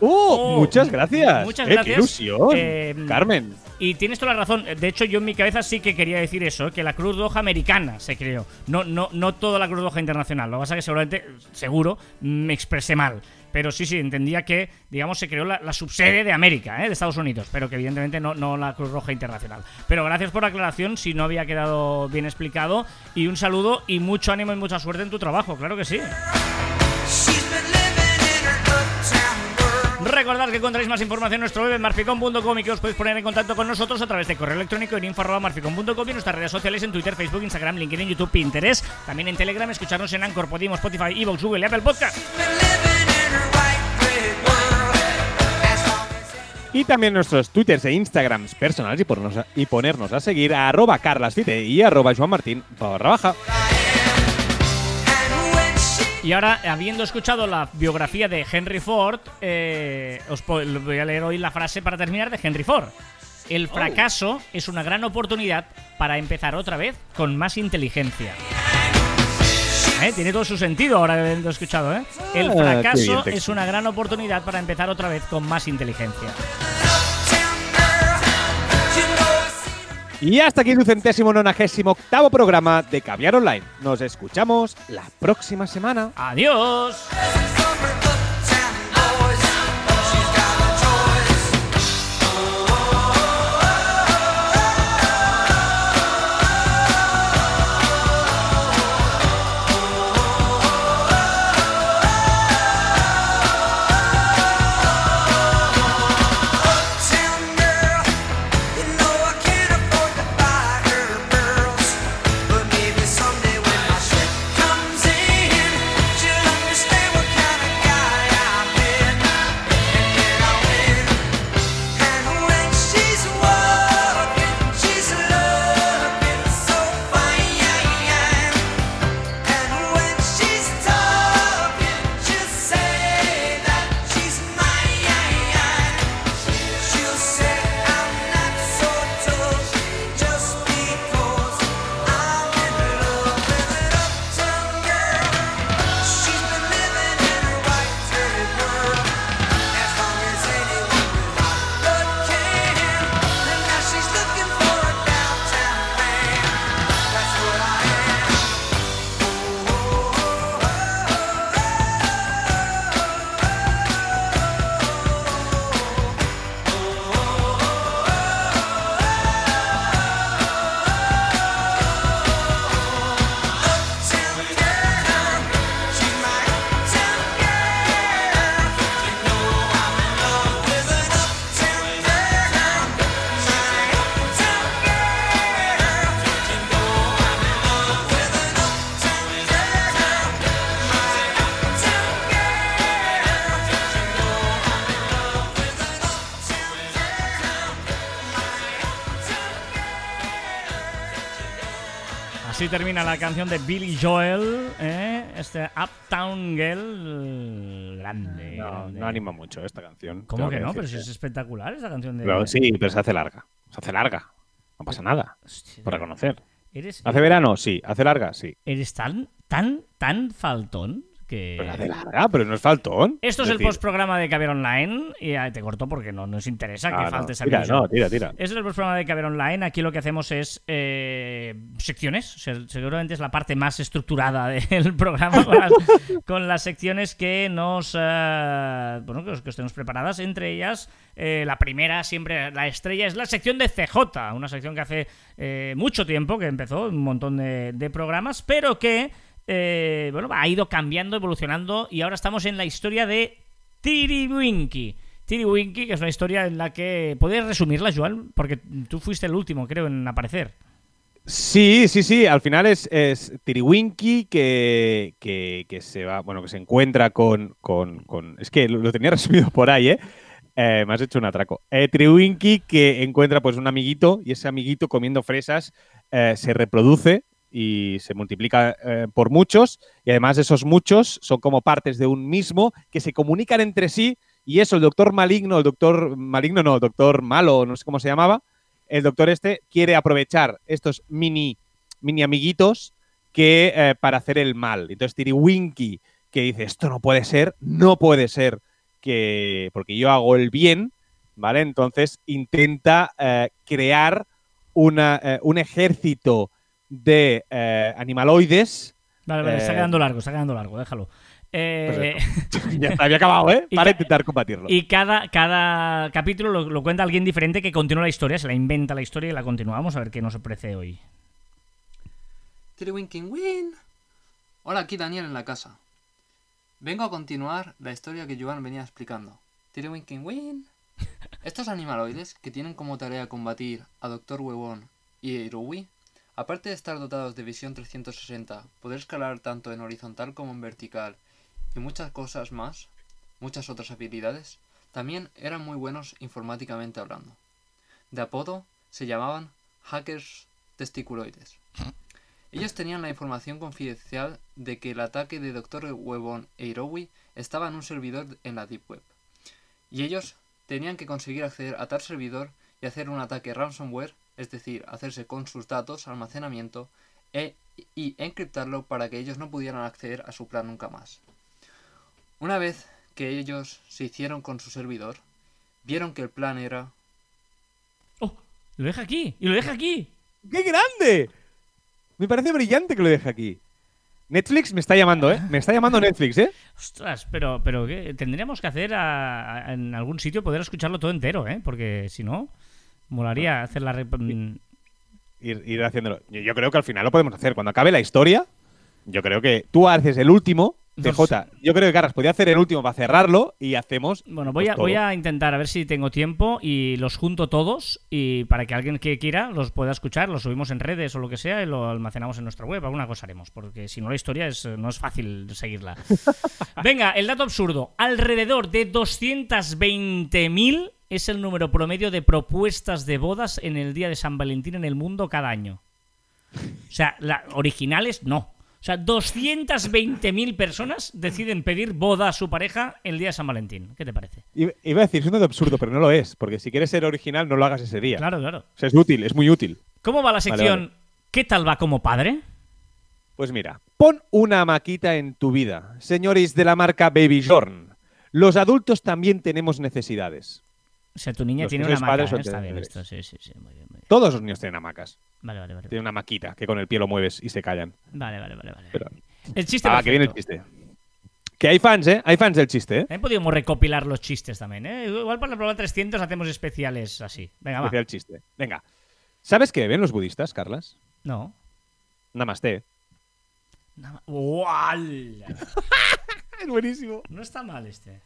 Speaker 2: ¡Uh!
Speaker 1: Oh,
Speaker 2: muchas gracias.
Speaker 1: muchas
Speaker 2: Eh,
Speaker 1: gracias.
Speaker 2: ¡Qué ilusión!
Speaker 1: Eh,
Speaker 2: Carmen.
Speaker 1: Y tienes toda la razón. De hecho, yo en mi cabeza sí que quería decir eso, que la Cruz Roja americana se creó. No, no, no toda la Cruz Roja internacional. Lo que pasa es que seguramente, seguro, me expresé mal. Pero sí, sí, entendía que, digamos, se creó la, la subsede de América, ¿eh? de Estados Unidos, pero que evidentemente no, no la Cruz Roja Internacional. Pero gracias por la aclaración, si no había quedado bien explicado. Y un saludo y mucho ánimo y mucha suerte en tu trabajo, claro que sí. Recordad que encontráis más información en nuestro web marficon.com y que os podéis poner en contacto con nosotros a través de correo electrónico en info.marficon.com y en nuestras redes sociales en Twitter, Facebook, Instagram, LinkedIn, YouTube, Pinterest. También en Telegram, escucharnos en Anchor, Podimo, Spotify, Evox, Google Apple Podcast.
Speaker 2: Y también nuestros twitters e instagrams personales y, ponernos a, y ponernos a seguir a arroba carlasfite y arroba joanmartin barra baja.
Speaker 1: Y ahora, habiendo escuchado la biografía de Henry Ford, eh, os voy a leer hoy la frase para terminar de Henry Ford. El fracaso es una gran oportunidad para empezar otra vez con más inteligencia. ¿Eh? Tiene todo su sentido ahora habiendo escuchado, ¿eh? El
Speaker 2: Ah,
Speaker 1: fracaso
Speaker 2: texto.
Speaker 1: es una gran oportunidad para empezar otra vez con más inteligencia.
Speaker 2: Y hasta aquí el centésimo nonagésimo octavo programa de Caviar Online. Nos escuchamos la próxima semana.
Speaker 1: ¡Adiós! Termina la canción de Billy Joel, ¿eh? este Uptown Girl grande.
Speaker 2: No,
Speaker 1: grande.
Speaker 2: no anima mucho esta canción.
Speaker 1: ¿Cómo que no? Pero si es espectacular esta canción de.
Speaker 2: Pero sí, pero se hace larga. Se hace larga. No pasa nada.
Speaker 1: Hostia,
Speaker 2: Por reconocer.
Speaker 1: Eres,
Speaker 2: ¿Hace verano? Sí. ¿Hace larga? Sí.
Speaker 1: eres tan, tan, tan faltón que.
Speaker 2: Pero hace larga, pero no es faltón.
Speaker 1: Esto es el
Speaker 2: decir-
Speaker 1: postprograma de Caber Online. Y te corto porque no nos interesa
Speaker 2: Ah,
Speaker 1: que
Speaker 2: no,
Speaker 1: faltes al
Speaker 2: tira,
Speaker 1: mismo.
Speaker 2: no, tira, tira.
Speaker 1: Este es el programa de Caber Online. Aquí lo que hacemos es eh, secciones. O sea, seguramente es la parte más estructurada *laughs* del programa con las, con las secciones que nos. eh, bueno, que, os- que estemos preparadas. Entre ellas, eh, la primera, siempre la estrella, es la sección de CJ. Una sección que hace mucho tiempo que empezó, un montón de, de programas, pero que. Eh, bueno, ha ido cambiando, evolucionando y ahora estamos en la historia de Tiriwinky. Tiriwinky, que es una historia en la que... ¿Podrías resumirla, Joan? Porque tú fuiste el último, creo, en aparecer.
Speaker 2: Sí, sí, sí. Al final es, es que, que, se va, bueno, que se encuentra con. con, con- es que lo, tenía *laughs* resumido por ahí, ¿eh? Eh, me has hecho un atraco. Eh, que encuentra pues un amiguito y ese amiguito comiendo fresas eh, se reproduce y se multiplica eh, por muchos y además esos muchos son como partes de un mismo que se comunican entre sí y eso el doctor maligno, el doctor maligno no, el doctor malo, no sé cómo se llamaba, el doctor este quiere aprovechar estos mini, mini amiguitos que eh, para hacer el mal. Entonces Tiriwinky que dice, esto no puede ser, no puede ser que porque yo hago el bien, ¿vale? Entonces intenta eh, crear una, un ejército de eh, animaloides.
Speaker 1: Vale, vale, está
Speaker 2: Eh,
Speaker 1: quedando largo, está quedando largo, déjalo. Eh, *laughs*
Speaker 2: ya está, había acabado, ¿eh? Para intentar combatirlo.
Speaker 1: y cada, cada capítulo lo, lo cuenta alguien diferente que continúa la historia, se la inventa la historia y la continuamos a ver qué nos ofrece hoy.
Speaker 6: Win. Hola, aquí Daniel en la casa. Vengo a continuar la historia que Joan venía explicando. Tiriwinking Win. Estos animaloides, que tienen como tarea combatir a Doctor Huevón y Irui, aparte de estar dotados de visión 360, poder escalar tanto en horizontal como en vertical y muchas cosas más, muchas otras habilidades, también eran muy buenos informáticamente hablando. De apodo se llamaban hackers testiculoides. Ellos tenían la información confidencial de que el ataque de Dr. Huevón e Hirowi estaba en un servidor en la Deep Web. Y ellos tenían que conseguir acceder a tal servidor y hacer un ataque ransomware, es decir, hacerse con sus datos, almacenamiento, e, y encriptarlo para que ellos no pudieran acceder a su plan nunca más. Una vez que ellos se hicieron con su servidor, vieron que el plan era
Speaker 1: ¡Oh! Lo deja aquí, y lo deja aquí.
Speaker 2: ¡Qué grande! Me parece brillante que lo deje aquí. Netflix me está llamando, ¿eh? Me está llamando Netflix, ¿eh?
Speaker 1: Ostras, pero, pero ¿qué? tendríamos que hacer a- a- en algún sitio poder escucharlo todo entero, ¿eh? Porque si no, molaría hacer la... mm,
Speaker 2: Ir, ir haciéndolo. Yo, yo creo que al final lo podemos hacer. Cuando acabe la historia, yo creo que tú haces el último,
Speaker 1: No
Speaker 2: TJ. Yo creo que Carras podía hacer el último para cerrarlo y hacemos.
Speaker 1: Bueno, voy
Speaker 2: pues,
Speaker 1: a,
Speaker 2: todo.
Speaker 1: voy a intentar a ver si tengo tiempo y los junto todos y para que alguien que quiera los pueda escuchar, los subimos en redes o lo que sea y lo almacenamos en nuestra web. Alguna cosa haremos, porque si no la historia es, no es fácil seguirla. *laughs* Venga, el dato absurdo. Alrededor de 220.000 es el número promedio de propuestas de bodas en el día de San Valentín en el mundo cada año. O sea, la- originales no. O sea, 220.000 personas deciden pedir boda a su pareja el día de San Valentín. ¿Qué te parece?
Speaker 2: Iba a decir, es un dato absurdo, pero no lo es. Porque si quieres ser original, no lo hagas ese día.
Speaker 1: Claro, claro.
Speaker 2: O sea, es útil, es muy útil.
Speaker 1: ¿Cómo va la sección
Speaker 2: vale.
Speaker 1: ¿Qué tal va como padre?
Speaker 2: Pues mira, pon una maquita en tu vida, señores de la marca Baby Jorn. Los adultos también tenemos necesidades.
Speaker 1: O sea, tu niña
Speaker 2: Los
Speaker 1: tiene una
Speaker 2: sois
Speaker 1: maca.
Speaker 2: padres
Speaker 1: ¿eh?
Speaker 2: son
Speaker 1: Está bien esto, sí, sí, sí. Muy bien, muy bien.
Speaker 2: Todos los niños tienen hamacas.
Speaker 1: Vale, vale, vale.
Speaker 2: Tienen una maquita que con el pie lo mueves y se callan.
Speaker 1: Vale, vale, vale. vale.
Speaker 2: Pero-
Speaker 1: El chiste
Speaker 2: Ah, que viene el
Speaker 1: perfecto.
Speaker 2: chiste. Que hay fans, ¿eh? Hay fans del chiste, ¿eh?
Speaker 1: También podríamos recopilar los chistes también, ¿eh? Igual para la prueba 300 hacemos especiales así. Venga, va.
Speaker 2: Especial chiste. Venga. ¿Sabes qué ven los budistas, Carlas?
Speaker 1: No.
Speaker 2: Namaste.
Speaker 1: Nada más- ¡Uala!
Speaker 2: Es buenísimo.
Speaker 1: No está mal este.